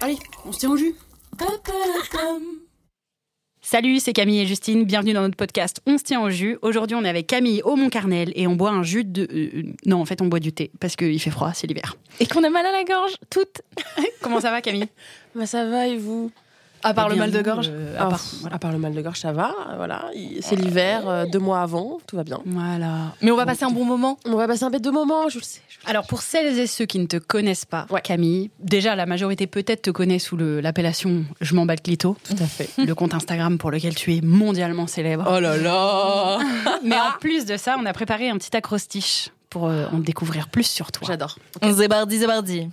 Allez, on se tient au jus. Salut, c'est Camille et Justine. Bienvenue dans notre podcast On se tient au jus. Aujourd'hui, on est avec Camille au Mont-Carnel et on boit un jus de. euh, non, en fait, on boit du thé parce qu'il fait froid, c'est l'hiver. Et qu'on a mal à la gorge, toutes. Comment ça va, Camille? Bah ça va et vous? À part le mal de gorge euh, à, à part, part- voilà. à part le mal de gorge, ça va. Voilà, Il- c'est l'hiver, euh, deux mois avant, tout va bien. Voilà. Mais on va passer un bon moment. On va passer un bête de moment, je le sais. je le sais. Alors, pour celles et ceux qui ne te connaissent pas, Ouais. Camille, déjà, la majorité peut-être te connaît sous le- l'appellation Je m'en bats le clito, Tout à fait. le compte Instagram pour lequel tu es mondialement célèbre. Oh là là Mais en plus de ça, on a préparé un petit acrostiche pour euh, en découvrir plus sur toi. J'adore. Zébardi, zébardi.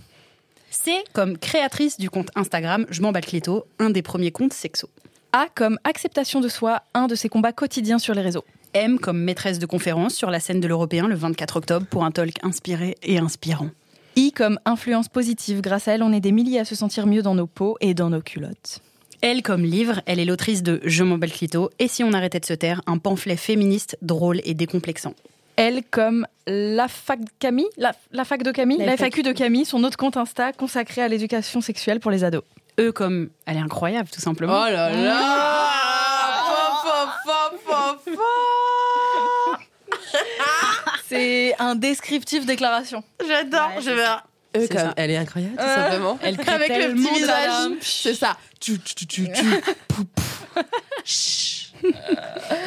C'est comme créatrice du compte Instagram Je m'en bats le clito, un des premiers comptes sexo. A comme acceptation de soi, un de ses combats quotidiens sur les réseaux. M comme maîtresse de conférence sur la scène de l'Européen le 24 octobre pour un talk inspiré et inspirant. I comme influence positive. Grâce à elle, on est des milliers à se sentir mieux dans nos peaux et dans nos culottes. Elle comme livre, elle est l'autrice de Je m'en bats le clito et si on arrêtait de se taire, un pamphlet féministe drôle et décomplexant. Elle comme la fac de Camille, la, la fac de Camille, La la FAQ de Camille, son autre compte Insta consacré à l'éducation sexuelle pour les ados. E comme elle est incroyable tout simplement. Oh là là C'est un descriptif déclaration. J'adore, Ouais, je vais. Euh, C'est comme ça. elle est incroyable, tout Euh, simplement. Elle crée Avec le petit visage. C'est ça. Tu, tu, tu, tu, tu.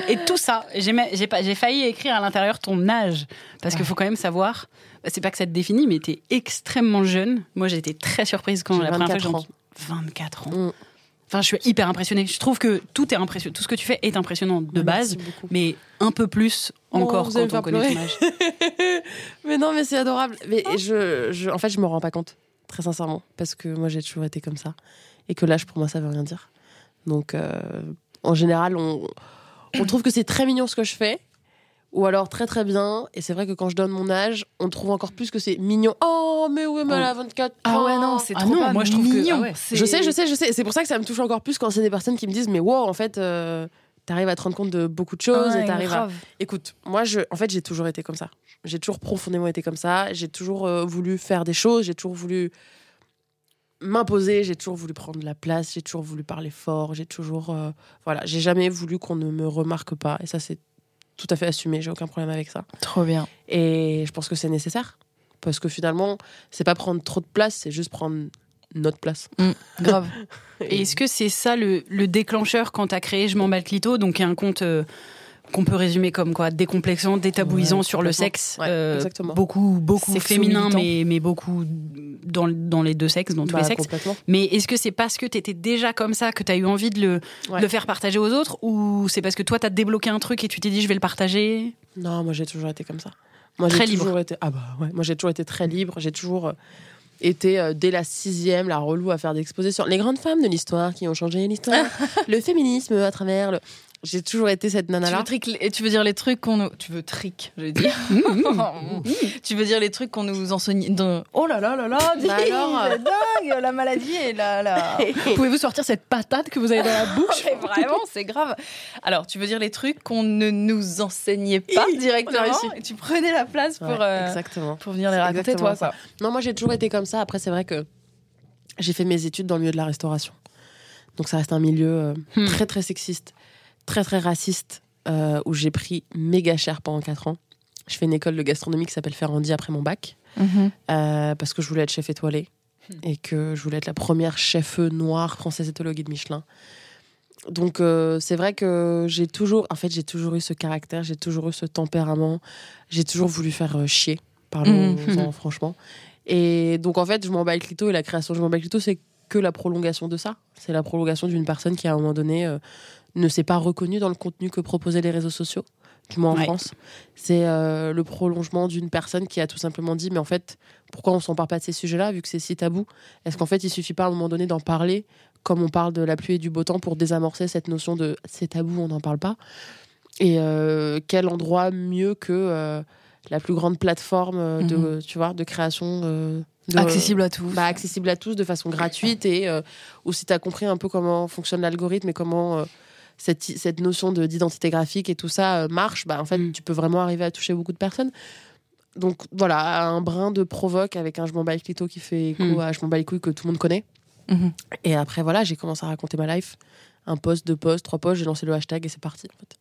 Et tout ça, j'ai failli écrire à l'intérieur ton âge parce qu'il faut quand même savoir. bah, C'est pas que ça te définit, mais t'es extrêmement jeune. Moi, j'ai été très surprise quand J'ai la première fois 24 j'ai ans. entendu- 24 ans. Mm. Enfin, je suis hyper impressionnée. Je trouve que tout est impressionnant. Tout ce que tu fais est impressionnant de base, beaucoup. mais un peu plus encore quand on connaît ton âge. mais non, mais c'est adorable. Mais je, je, en fait, je me rends pas compte, très sincèrement, parce que moi, j'ai toujours été comme ça, et que l'âge pour moi, ça veut rien dire. Donc, euh, en général, on, on trouve que c'est très mignon ce que je fais, ou alors très très bien. Et c'est vrai que quand je donne mon âge, on trouve encore plus que c'est mignon. Oh, mais oui, mais elle a 24 Ah ouais, ans. non, c'est Ah trop non, pas moi, je trouve que- mignon. ah ouais. C'est- Je sais, je sais, je sais. C'est pour ça que ça me touche encore plus quand c'est des personnes qui me disent, mais wow, en fait, euh, t'arrives à te rendre compte de beaucoup de choses Ouais, et t'arrives à. Écoute, moi, je, en fait, j'ai toujours été comme ça. J'ai toujours profondément été comme ça. J'ai toujours euh, voulu faire des choses. J'ai toujours voulu m'imposer. J'ai toujours voulu prendre la place. J'ai toujours voulu parler fort. J'ai toujours, euh, voilà, j'ai jamais voulu qu'on ne me remarque pas. Et ça, c'est tout à fait assumé. J'ai aucun problème avec ça. Trop bien. Et je pense que c'est nécessaire parce que finalement, c'est pas prendre trop de place, c'est juste prendre notre place. Grave. Et est-ce que c'est ça le, le déclencheur quand t'as créé Je m'en bats le clito, donc il y a un compte euh, qu'on peut résumer comme quoi décomplexant, détabouisant Ouais, sur le sexe, Ouais, euh, exactement. beaucoup beaucoup féminin, mais mais beaucoup dans dans les deux sexes, dans tous Bah, les sexes. Mais est-ce que c'est parce que t'étais déjà comme ça que t'as eu envie de le, Ouais. de le faire partager aux autres, ou c'est parce que toi t'as débloqué un truc et tu t'es dit je vais le partager? Non, moi j'ai toujours été comme ça. Moi, Très j'ai libre. toujours été. Ah bah ouais. Moi j'ai toujours été très libre. J'ai toujours euh, été euh, dès la sixième la relou à faire des expositions. Les grandes femmes de l'histoire qui ont changé l'histoire. le féminisme à travers le. J'ai toujours été cette Tu nana là. veux, trick- et tu veux dire les trucs qu'on nous... Tu veux trick, je vais dire. tu veux dire les trucs qu'on nous enseigne... dans- Oh là là là là dis, Bah alors, euh. dingue La maladie et la... la... Pouvez-vous sortir cette patate que vous avez dans la bouche Mais Vraiment, c'est grave. Alors, tu veux dire les trucs qu'on ne nous enseignait pas directement et tu prenais la place pour, Ouais, euh, Exactement. pour venir les raconter, toi, ça. Non, moi j'ai toujours été comme ça. Après, c'est vrai que j'ai fait mes études dans le milieu de la restauration. Donc ça reste un milieu euh, Hmm. très très sexiste, très très raciste, euh, où j'ai pris méga cher pendant 4 ans. Je fais une école de gastronomie qui s'appelle Ferrandi après mon bac. Mhm. euh, parce que je voulais être chef étoilé Hmm. et que je voulais être la première chef noire française étoilée au guide Michelin. Donc euh, c'est vrai que j'ai toujours, en fait, j'ai toujours eu ce caractère, j'ai toujours eu ce tempérament, j'ai toujours voulu faire euh, chier, parlons-en Mhm. franchement. Et donc en fait, je m'en bats le clito et la création de je m'en bats le clito, c'est que la prolongation de ça. C'est la prolongation d'une personne qui à un moment donné euh, ne s'est pas reconnue dans le contenu que proposaient les réseaux sociaux, du moins en Ouais. France. C'est euh, le prolongement d'une personne qui a tout simplement dit mais en fait pourquoi on s'empare pas de ces sujets-là vu que c'est si tabou? Est-ce qu'en fait il suffit pas à un moment donné d'en parler comme on parle de la pluie et du beau temps pour désamorcer cette notion de c'est tabou on n'en parle pas Et euh, quel endroit mieux que euh, la plus grande plateforme de tu vois de création de- Accessible à tous. bah, accessible à tous de façon gratuite et euh, où si tu as compris un peu comment fonctionne l'algorithme et comment euh, cette, cette notion de- d'identité graphique et tout ça euh, marche, bah, en fait, Mm. tu peux vraiment arriver à toucher beaucoup de personnes. Donc voilà, un brin de provoque avec un je m'en bats les clito qui fait écho Mm. à je m'en bats les couilles que tout le monde connaît. Mhm. Et après, voilà, j'ai commencé à raconter ma life. Un post, deux posts, trois posts, j'ai lancé le hashtag et c'est parti. En fait.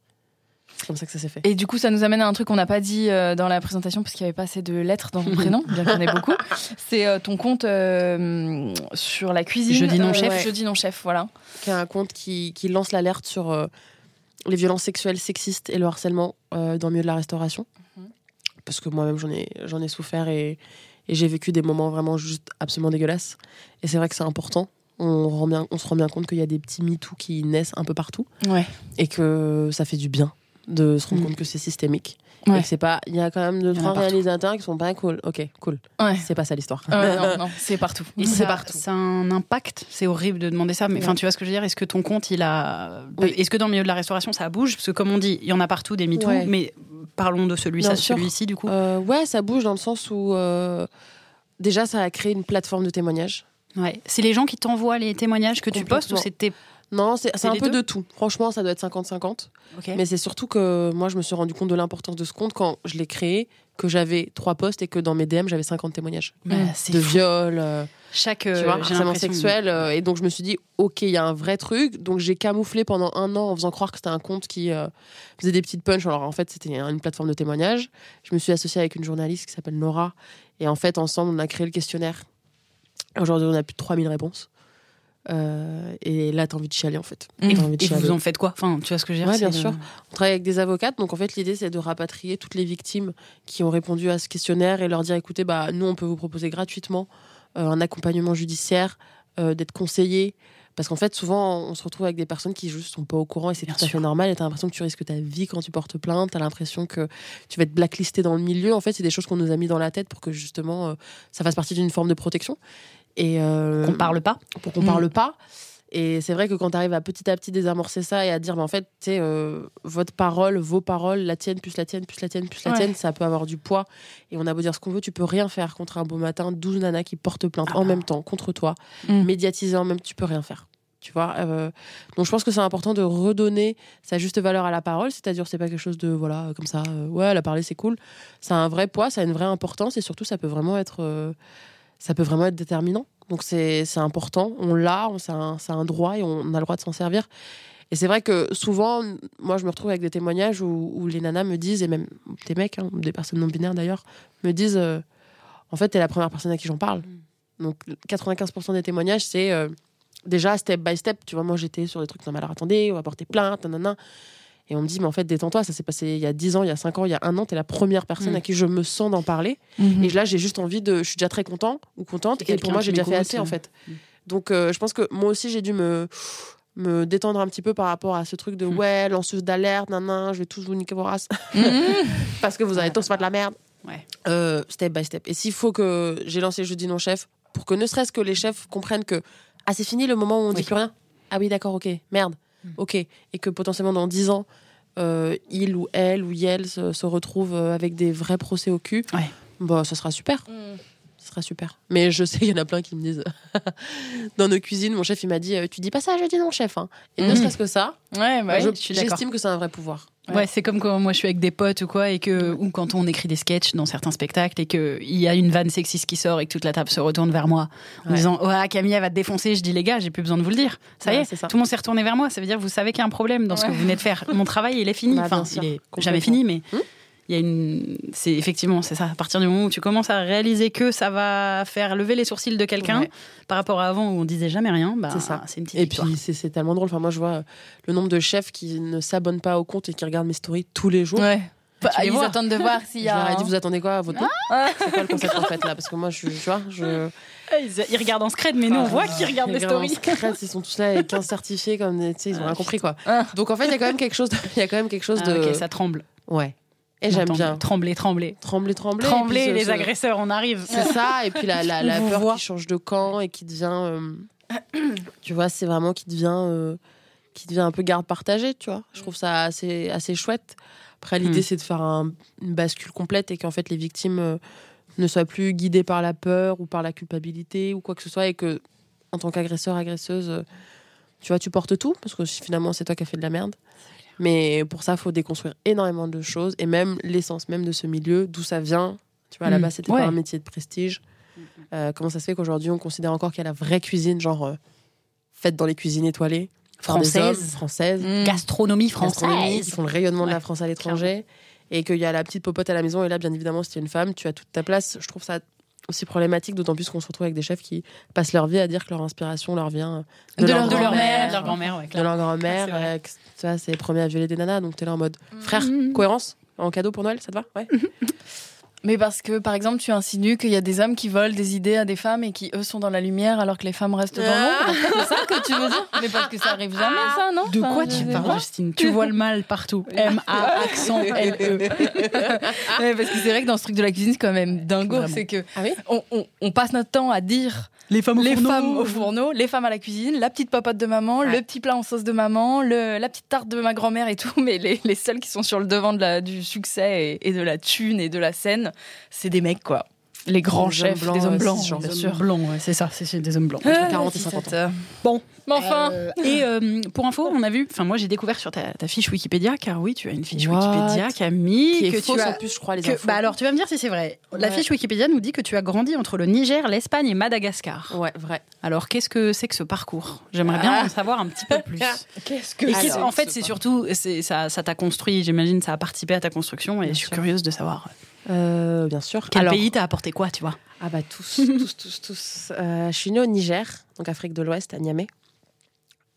C'est comme ça que ça s'est fait. Et du coup, ça nous amène à un truc qu'on n'a pas dit euh, dans la présentation parce qu'il n'y avait pas assez de lettres dans ton prénom, bien qu'il y en ait beaucoup. C'est euh, ton compte euh, sur la cuisine. Jeudi non chef. ouais. Jeudi non chef, voilà. qui est un compte qui, qui lance l'alerte sur euh, les violences sexuelles sexistes et le harcèlement euh, dans le milieu de la restauration. Mhm. Parce que moi-même, j'en ai, j'en ai souffert et, et j'ai vécu des moments vraiment juste absolument dégueulasses. Et c'est vrai que c'est important. On, rend bien, on se rend bien compte qu'il y a des petits MeToo qui naissent un peu partout Ouais. et que ça fait du bien de se rendre Mhm. compte que c'est systémique. Ouais. Et que c'est pas. Il y a quand même deux, trois réalisateurs qui sont pas cool. Ok, cool. Ouais. C'est pas ça l'histoire. Euh, non, non, c'est partout. C'est ça, partout. ça a un impact. C'est horrible de demander ça, mais enfin, Ouais. tu vois ce que je veux dire? Est-ce que ton compte, il a. Oui. Est-ce que dans le milieu de la restauration, ça bouge? Parce que, comme on dit, il y en a partout des MeToo, mais parlons de celui celui-ci, du coup. Euh, ouais, ça bouge dans le sens où. euh, déjà, ça a créé une plateforme de témoignage. Ouais. C'est les gens qui t'envoient les témoignages que tu postes ou c'était. Non, c'est un peu deux de tout. Franchement, ça doit être 50-50. Ok. Mais c'est surtout que moi, je me suis rendu compte de l'importance de ce compte quand je l'ai créé, que j'avais trois posts et que dans mes DM, j'avais 50 témoignages. C'est de fou. viol, euh, Chaque. tu euh, harcèlement sexuel. euh, et donc, je me suis dit, OK, il y a un vrai truc. Donc, j'ai camouflé pendant un an en faisant croire que c'était un compte qui euh, faisait des petites punches. Alors, en fait, c'était une plateforme de témoignage. Je me suis associée avec une journaliste qui s'appelle Nora. Et en fait, ensemble, on a créé le questionnaire. Aujourd'hui, on a plus de 3000 réponses. Euh, et là, t'as envie de chialer, en fait. Et, T'as envie de et vous chialer. en faites quoi? Enfin, tu vois ce que je veux dire bien de- sûr. On travaille avec des avocates, donc en fait l'idée c'est de rapatrier toutes les victimes qui ont répondu à ce questionnaire et leur dire écoutez, bah nous on peut vous proposer gratuitement euh, un accompagnement judiciaire, euh, d'être conseillé. Parce qu'en fait, souvent, on se retrouve avec des personnes qui juste sont pas au courant et c'est tout à fait normal. Et t'as l'impression que tu risques ta vie quand tu portes plainte. T'as l'impression que tu vas être blacklisté dans le milieu. En fait, c'est des choses qu'on nous a mis dans la tête pour que justement euh, ça fasse partie d'une forme de protection. Et euh, Qu'on parle pas. pour qu'on Mm. parle pas. Et c'est vrai que quand tu arrives à petit à petit désamorcer ça et à dire, mais en fait, tu sais, euh, votre parole, vos paroles, la tienne, plus la tienne, plus la tienne, plus la Ouais. tienne, ça peut avoir du poids. Et on a beau dire ce qu'on veut, tu peux rien faire contre un beau matin, 12 nanas qui portent plainte Ah en bah. même temps contre toi, Mm. médiatisées en même tu peux rien faire. Tu vois euh, donc je pense que c'est important de redonner sa juste valeur à la parole, c'est-à-dire c'est pas quelque chose de voilà comme ça euh, ouais la parler c'est cool, ça a un vrai poids, ça a une vraie importance et surtout ça peut vraiment être ça peut vraiment être déterminant. Donc c'est important, on l'a, c'est un, un droit et on a le droit de s'en servir. Et c'est vrai que souvent, moi je me retrouve avec des témoignages où, où les nanas me disent, et même des mecs, hein, des personnes non binaires d'ailleurs, me disent euh, en fait, t'es la première personne à qui j'en parle. Donc 95% des témoignages, c'est euh, déjà step by step. Tu vois, moi j'étais sur des trucs, non mais alors attendez, on va porter plainte, nanana. Et on me dit, mais en fait, détends-toi, ça s'est passé il y a 10 ans, il y a 5 ans, il y a un an, t'es la première personne Mm. à qui je me sens d'en parler. Mhm. Et là, j'ai juste envie de. Je suis déjà très content ou contente. Et Et pour moi, j'ai déjà fait assez, en fait. mm. Donc, euh, je pense que moi aussi, j'ai dû me, me détendre un petit peu par rapport à ce truc de Mm. ouais, lanceuse d'alerte, nan, je vais tous vous niquer vos races. Mhm. parce que vous allez tous faire de la merde. Ouais. Euh, step by step. Et s'il faut que j'ai lancé Jeudi non chef, pour que ne serait-ce que les chefs comprennent que ah, c'est fini le moment où on Oui. dit plus rien. Ah oui, d'accord, ok, merde, Mm. Ok. Et que potentiellement dans 10 ans, euh, il ou elle ou elle se, se retrouve euh, avec des vrais procès au cul, Ouais. bah, ça sera super. Mhm. Ce sera super. Mais je sais, il y en a plein qui me disent dans nos cuisines, mon chef il m'a dit euh, Tu dis pas ça, je dis non, chef. hein. Et ne Mhm. serait-ce que ça, Ouais, bah je j'estime que c'est un vrai pouvoir. Ouais, c'est comme quand moi je suis avec des potes ou quoi, et que, ou quand on écrit des sketchs dans certains spectacles et qu'il y a une vanne sexiste qui sort et que toute la table se retourne vers moi en Ouais. disant Ouais, Camille, elle va te défoncer. Je dis Les gars, j'ai plus besoin de vous le dire. Ça y est, c'est ça. tout le monde s'est retourné vers moi. Ça veut dire vous savez qu'il y a un problème dans ce que vous venez de faire. Mon travail, il est fini. Bah, enfin, il est jamais fini, mais Hmm il y a une. C'est effectivement, c'est ça. À partir du moment où tu commences à réaliser que ça va faire lever les sourcils de quelqu'un Ouais. par rapport à avant où on disait jamais rien, bah, C'est ça. C'est une petite Et victoire. puis c'est tellement drôle. Enfin, moi, je vois le nombre de chefs qui ne s'abonnent pas au compte et qui regardent mes stories tous les jours. Ouais. Bah, ils vois. attendent de voir s'il Je y a. leur ai un- dit, vous attendez quoi à votre nom Ah. C'est quoi le concept en fait là? Parce que moi, je, tu vois, je. Eh, Ils, ils regardent en scred, mais nous on voit qu'ils regardent les stories. secret, ils sont tous là avec 15 certifiés comme tu sais, ils ont rien compris quoi. Ah. Donc en fait, il y a quand même quelque chose de, il y a quand même quelque chose Ah, de ok, ça tremble. ouais. Et j'aime bien Trembler, trembler. trembler, trembler. Trembler, puis les ce- agresseurs, on arrive. C'est ça, et puis la, la, peur voit. qui change de camp et qui devient. euh, tu vois, c'est vraiment qui devient, euh, qui devient un peu garde partagée, tu vois. Je trouve ça assez, assez chouette. Après, l'idée, Hmm. c'est de faire un- une bascule complète et qu'en fait, les victimes euh, ne soient plus guidées par la peur ou par la culpabilité ou quoi que ce soit et que, en tant qu'agresseur, agresseuse, euh, tu vois, tu portes tout parce que finalement, c'est toi qui as fait de la merde. Mais pour ça, il faut déconstruire énormément de choses et même l'essence même de ce milieu, d'où ça vient. Tu vois, à la Hmm. base, c'était Ouais. pas un métier de prestige. Euh, comment ça se fait qu'aujourd'hui, on considère encore qu'il y a la vraie cuisine, genre euh, faite dans les cuisines étoilées? Par des hommes, Française. françaises, Mm. Gastronomie gastronomie, française. qui font le rayonnement de la France à l'étranger, et qu'il y a la petite popote à la maison. Et là, bien évidemment, si tu es une femme, tu as toute ta place. Je trouve ça aussi problématique, d'autant plus qu'on se retrouve avec des chefs qui passent leur vie à dire que leur inspiration leur vient De leur- de leur mère, grand-mère, de leur grand-mère, ouais, de leur grand-mère, Ouais, c'est vrai. euh, que, tu vois, c'est les premiers à violer des nanas, donc t'es là en mode frère, Mhm. cohérence en cadeau pour Noël, ça te va? Ouais. Mais parce que, par exemple, tu insinues qu'il y a des hommes qui volent des idées à des femmes et qui, eux, sont dans la lumière alors que les femmes restent dans l'ombre. C'est ça que tu veux dire? Mais parce que ça arrive jamais, ça, non? De quoi tu parles. Justine? Tu vois le mal partout. M-A, accent L-E. Ouais, parce que c'est vrai que dans ce truc de la cuisine, c'est quand même dingo. C'est que Ah oui? on, on- on passe notre temps à dire Les femmes au les fourneau. femmes au fourneau, les femmes à la cuisine, la petite popote de maman, Ouais. le petit plat en sauce de maman, le- la petite tarte de ma grand-mère et tout. Mais les, les seuls qui sont sur le devant de la, du succès et, et de la thune et de la scène, c'est des mecs, quoi. Les grands Des chefs, hommes blancs, des hommes blancs, bien sûr. blancs, ouais, c'est ça, c'est des hommes blancs. Entre 40 et 50 ans. Bon. Mais enfin, Euh, et euh, pour info, on a vu, enfin moi j'ai découvert sur ta, ta fiche Wikipédia, car oui, tu as une fiche What Wikipédia qui a mis Qui est que fausse tu as. en plus, je crois, les que- infos. bah alors tu vas me dire si c'est vrai. La Ouais. fiche Wikipédia nous dit que tu as grandi entre le Niger, l'Espagne et Madagascar. Ouais, vrai. Alors qu'est-ce que c'est que ce parcours? J'aimerais bien Ah. en savoir un petit peu plus. qu'est-ce que Alors, en fait, c'est surtout, ça, ça t'a construit. J'imagine, ça a participé à ta construction, et Bien je suis sûr. curieuse de savoir Euh, bien sûr. quel Alors, pays t'a apporté quoi, tu vois. Ah bah tous, tous, tous, tous. Euh, je suis née au Niger, donc Afrique de l'Ouest, à Niamey.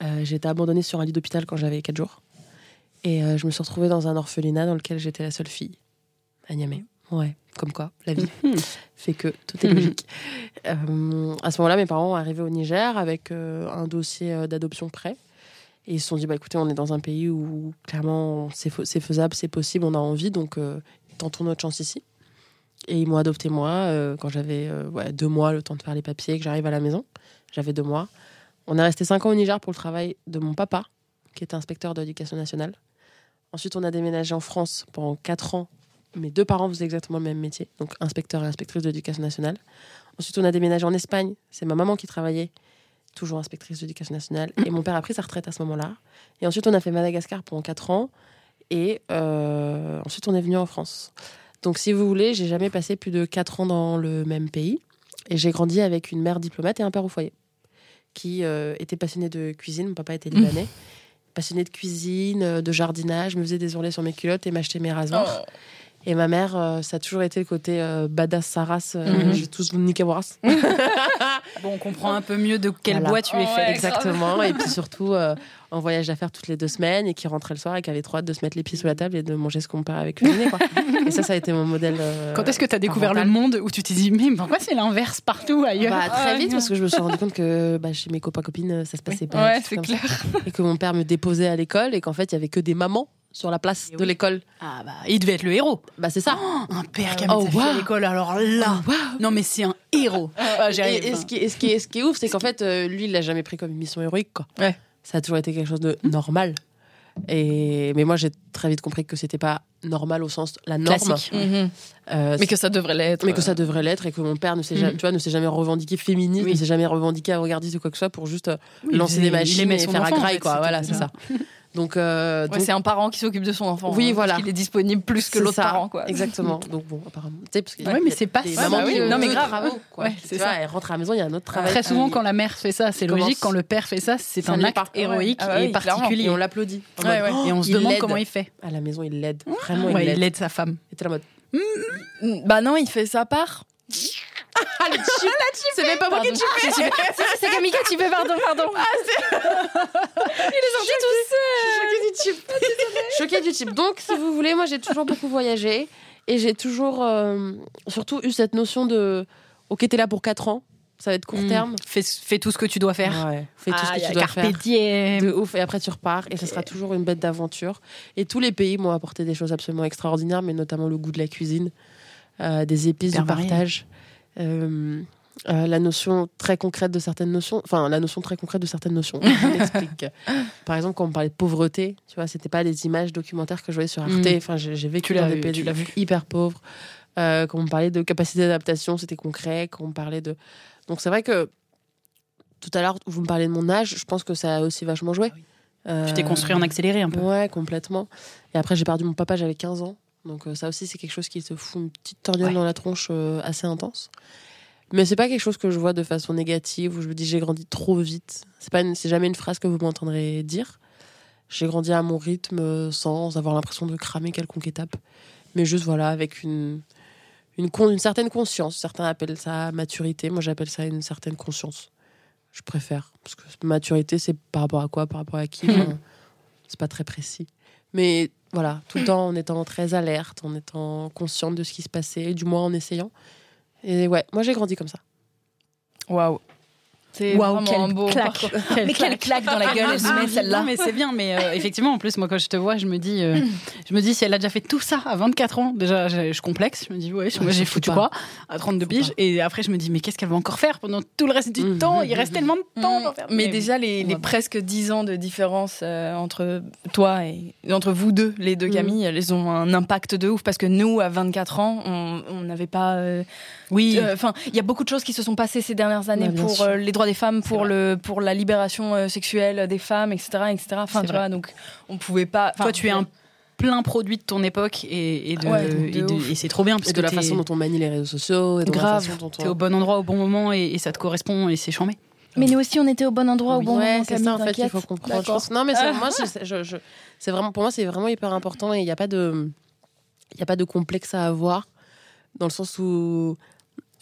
Euh, j'ai été abandonnée sur un lit d'hôpital quand j'avais 4 jours. Et euh, je me suis retrouvée dans un orphelinat dans lequel j'étais la seule fille, à Niamey. Ouais, comme quoi, la vie fait que tout est logique. À ce moment-là, mes parents arrivés au Niger avec un dossier d'adoption prêt. Et ils se sont dit, bah, écoutez, on est dans un pays où clairement c'est fais- c'est faisable, c'est possible, on a envie, donc euh, tentons notre chance ici. Et ils m'ont adopté moi euh, quand j'avais euh, deux mois, le temps de faire les papiers, que j'arrive à la maison. J'avais deux mois. On est resté cinq ans au Niger pour le travail de mon papa, qui était inspecteur de l'éducation nationale. Ensuite, on a déménagé en France pendant quatre ans. Mes deux parents faisaient exactement le même métier, donc inspecteur et inspectrice de l'éducation nationale. Ensuite, on a déménagé en Espagne. C'est ma maman qui travaillait, toujours inspectrice de l'éducation nationale. Et mon père a pris sa retraite à ce moment-là. Et ensuite, on a fait Madagascar pendant quatre ans. Et euh, ensuite, on est venu en France. Donc, si vous voulez, j'ai jamais passé plus de quatre ans dans le même pays. Et j'ai grandi avec une mère diplomate et un père au foyer qui euh, était passionné de cuisine. Mon papa était libanais. Passionné de cuisine, euh, de jardinage, me faisait des ourlets sur mes culottes et m'achetait mes rasoirs. Et ma mère, euh, ça a toujours été le côté euh, badass Saras. euh, Mhm. Je vais tous vous niquer. Bon, on comprend un peu mieux de quel Voilà. bois tu es Oh, fait. ouais. Exactement. et puis surtout, euh, en voyage d'affaires toutes les deux semaines et qui rentrait le soir et qui avait trop hâte de se mettre les pieds sous la table et de manger ce qu'on père avec cuisiner. Quoi. et ça, ça a été mon modèle. euh, Quand est-ce que tu as découvert le monde où tu t'es dit, mais pourquoi c'est l'inverse partout ailleurs bah, Très vite, parce que je me suis rendu compte que bah, chez mes copains-copines, ça se passait pas. Ouais, c'est clair. ça. Et que mon père me déposait à l'école et qu'en fait, il y avait que des mamans sur la place de l'école. Ah bah, il devait être le héros. Bah, c'est ça. Un père qui a mis Oh, sa fille à l'école, alors là. Non, mais c'est un héros. Ah, Et, et ce, qui est, ce, qui est, ce qui est ouf, c'est qu'en fait, euh, lui, il l'a jamais pris comme une mission héroïque. Quoi. Ouais. Ça a toujours été quelque chose de normal. Et, mais moi, j'ai très vite compris que c'était pas normal au sens la norme. Classique. Mhm. Euh, Mais que ça devrait l'être. mais que ça devrait l'être et que mon père ne s'est Mhm. jamais, tu vois, ne s'est jamais revendiqué féministe, Oui. ne s'est jamais revendiqué avant-gardiste ou quoi que ce soit pour juste euh, Oui, lancer des il machines et faire enfant, à en graille, fait, quoi. Voilà, c'est ça. Donc, euh, Ouais, donc- c'est un parent qui s'occupe de son enfant. Oui, hein, voilà. Parce qu'il est disponible plus que l'autre parent, quoi. Exactement. Donc bon, apparemment. Tu sais, parce qu'il y a- Ouais, mais il c'est pas ça, bah oui. Non, mais grave. travaux, quoi. Ouais, Tu c'est vois, ça. Elle rentre à la maison, il y a un autre travail. Très souvent, Ah, quand la mère fait ça, c'est logique. Quand le père fait ça, c'est un acte héroïque Ah ouais, et particulier. Et on l'applaudit. Ouais, ouais. Et on se il demande comment il fait. À la maison, il l'aide. Vraiment, Ouais, il il l'aide. aide sa femme. Et t'es la mode. Bah non, il fait sa part. Ah, le chip C'est même pas moi qui Pardon. chip C'est c'est Camille qui fait, pardon, pardon. Choquée du chip. Choquée du chip. Donc, si vous voulez, moi, j'ai toujours beaucoup voyagé. Et j'ai toujours, euh, surtout, eu cette notion de Ok, t'es là pour 4 ans. Ça va être court Mm. terme. Fais, fais tout ce que tu dois faire. Ouais. Fais tout ce Ah, que tu dois faire. diem. De ouf, et après tu repars, et ça sera toujours une bête d'aventure. Et tous les pays m'ont apporté des choses absolument extraordinaires, mais notamment le goût de la cuisine, euh, des épices, du partage, euh, euh, la notion très concrète de certaines notions, enfin la notion très concrète de certaines notions. Je. Par exemple, quand on parlait de pauvreté, tu vois, c'était pas des images documentaires que je voyais sur Arte. Mm. Enfin, j'ai vécu dans des pays hyper pauvres. Euh, quand on parlait de capacité d'adaptation, c'était concret. Quand on parlait de, donc c'est vrai que tout à l'heure, vous me parlez de mon âge, je pense que ça a aussi vachement joué. Ah Tu t'es Euh, construit en accéléré un peu. Ouais, complètement. Et après, j'ai perdu mon papa, j'avais 15 ans. Donc euh, ça aussi, c'est quelque chose qui te fout une petite torgnole Ouais. dans la tronche euh, assez intense. Mais c'est pas quelque chose que je vois de façon négative où je me dis j'ai grandi trop vite. C'est pas, c'est jamais une phrase que vous m'entendrez dire. J'ai grandi à mon rythme euh, sans avoir l'impression de cramer quelconque étape. Mais juste voilà, avec une, une, con- une certaine conscience. Certains appellent ça maturité. Moi, j'appelle ça une certaine conscience. Je préfère. Parce que maturité, c'est par rapport à quoi? Par rapport à qui? Enfin, C'est pas très précis. Mais voilà, tout le temps en étant très alerte, en étant consciente de ce qui se passait, du moins en essayant. Et ouais, moi j'ai grandi comme ça. Waouh. C'est vraiment un beau claque. parcours. Quelle Mais quelle claque dans la gueule elle se met Non, celle-là. mais c'est bien, mais euh, effectivement, en plus, moi, quand je te vois, je me dis, euh, je me dis, si elle a déjà fait tout ça à 24 ans, déjà, je, complexe. Je me dis, ouais, moi, j'ai foutu quoi? À 32 Faut piges. Et après, je me dis, mais qu'est-ce qu'elle va encore faire pendant tout le reste du Mhm, temps? Il reste tellement de temps pour faire. Mais déjà, les, presque 10 ans de différence euh, entre toi et entre vous deux, les deux Mhm. Camille, elles ont un impact de ouf parce que nous, à 24 ans, on n'avait pas. Oui. Enfin, il y a beaucoup de choses qui se sont passées ces dernières années Ouais, pour les droits des femmes, pour le pour la libération euh, sexuelle des femmes, etc., etc. Enfin, tu vrai. vois, donc on pouvait pas. enfin, Toi, tu es un plein produit de ton époque et, et Ouais, et, et c'est trop bien parce Et que de la façon dont on manie les réseaux sociaux, et de Grave. la façon dont t'es au bon endroit au bon moment et, et ça te correspond et c'est chambé. Mais nous aussi, on était au bon endroit au bon ouais, moment. c'est ça en fait qu'il t'inquiète. faut comprendre. Je pense- Non, mais c'est- moi, je- je- c'est vraiment pour moi, c'est vraiment hyper important et il n'y a pas de, il a pas de complexe à avoir dans le sens où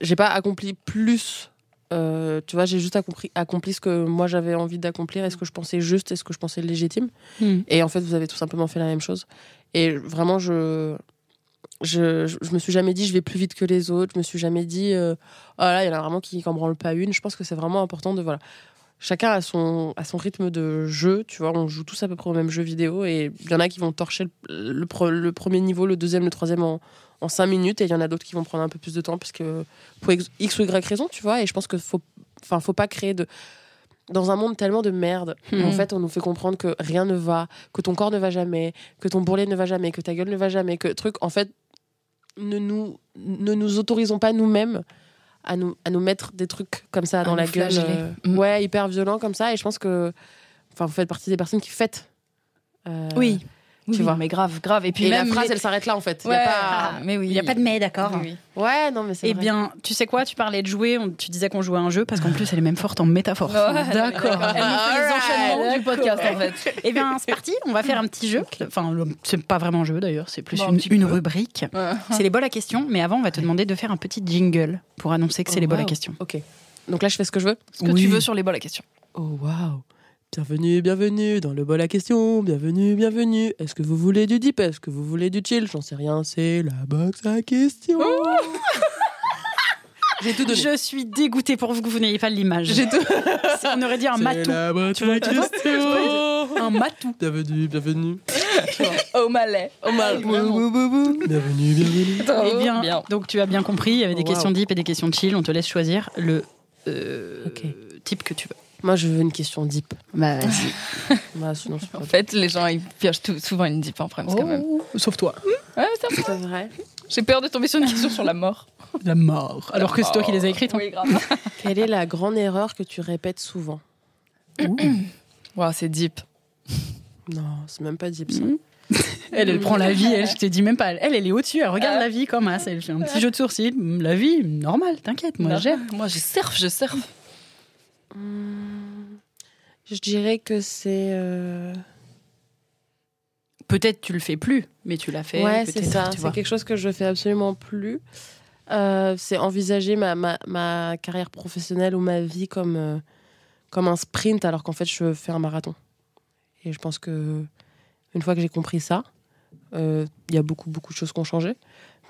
j'ai pas accompli plus. Euh, tu vois, j'ai juste accompli, accompli ce que moi j'avais envie d'accomplir et ce que je pensais juste et ce que je pensais légitime. Et en fait, vous avez tout simplement fait la même chose. Et vraiment, je, je, je, me suis jamais dit je vais plus vite que les autres. Je me suis jamais dit euh, oh là, il y en a vraiment qui n'en branlent pas une. Je pense que c'est vraiment important de voilà. Chacun a son, a son rythme de jeu, tu vois. On joue tous à peu près au même jeu vidéo et il y en a qui vont torcher le, le, le premier niveau, le deuxième, le troisième en, en cinq minutes et il y en a d'autres qui vont prendre un peu plus de temps parce que pour X ou Y raison, tu vois. Et je pense qu'il faut, enfin, faut pas créer de dans un monde tellement de merde, Mhm. en fait, on nous fait comprendre que rien ne va, que ton corps ne va jamais, que ton bourrelet ne va jamais, que ta gueule ne va jamais, que truc, en fait, ne nous, ne nous autorisons pas nous-mêmes à nous, à nous mettre des trucs comme ça À dans la gueule. euh, Mhm. Ouais, hyper violent comme ça. Et je pense que, enfin, vous faites partie des personnes qui fêtent. euh, Oui. Tu Oui, vois. mais grave, grave. Et puis Et même la phrase, les- elle s'arrête là, en fait. Y a Ouais, pas- ah, mais oui. Il n'y a pas de mais, d'accord Oui, oui. Ouais, non, mais c'est Eh vrai. bien, tu sais quoi? Tu parlais de jouer, on- tu disais qu'on jouait à un jeu parce qu'en plus, elle est même forte en métaphore. D'accord. Elle nous fait les enchaînements du podcast, en fait. Eh bien, c'est parti, on va faire un petit jeu. Enfin, c'est pas vraiment un jeu d'ailleurs, c'est plus Bon, une, rubrique. C'est les bols à questions, mais avant, on va te demander de faire un petit jingle pour annoncer que c'est Oh, les bols à wow. questions. Ok. Donc là, je fais ce que je veux. Ce que tu veux sur les bols à question. Oh waouh Bienvenue, bienvenue dans le bol à questions. Bienvenue, bienvenue. Est-ce que vous voulez du deep? Est-ce que vous voulez du chill? J'en sais rien, c'est la box à questions. J'ai tout donné. Je suis dégoûtée pour vous que vous n'ayez pas l'image. J'ai tout. C'est- On aurait dit un C'est matou. la box Tu vois, à questions. Un matou. Bienvenue, bienvenue. Au malais. Au malais. Bienvenue, bienvenue. Eh bien, bien. donc tu as bien compris, il y avait des Oh, wow. questions deep et des questions chill. On te laisse choisir le euh, type que tu veux. Moi, je veux une question deep. Bah, vas-y. Bah, sinon, c'est pas En fait, les gens, ils piochent tout- souvent une deep en France, quand même. Sauf toi. Ouais, ça. C'est vrai. J'ai peur de tomber sur une question sur la mort. La mort. Alors que c'est toi qui les as écrites. hein. Oui, grave. Quelle est la grande erreur que tu répètes souvent? Wow, c'est deep. Non, c'est même pas deep ça. Mhm. Elle, elle prend la vie, elle, je te dis même pas. Elle, elle est au-dessus, elle regarde la vie comme as. Elle fait un petit jeu de sourcils. La vie, normal, t'inquiète, moi, je gère. Moi, je surfe, je surfe. Hmm, Je dirais que c'est. euh, Peut-être tu le fais plus, mais tu l'as fait. Ouais, c'est ça. C'est quelque chose que je fais absolument plus. Euh, c'est envisager ma, ma, ma carrière professionnelle ou ma vie comme, euh, comme un sprint alors qu'en fait je fais un marathon. Et je pense que une fois que j'ai compris ça, il y a beaucoup beaucoup de choses qui ont changé.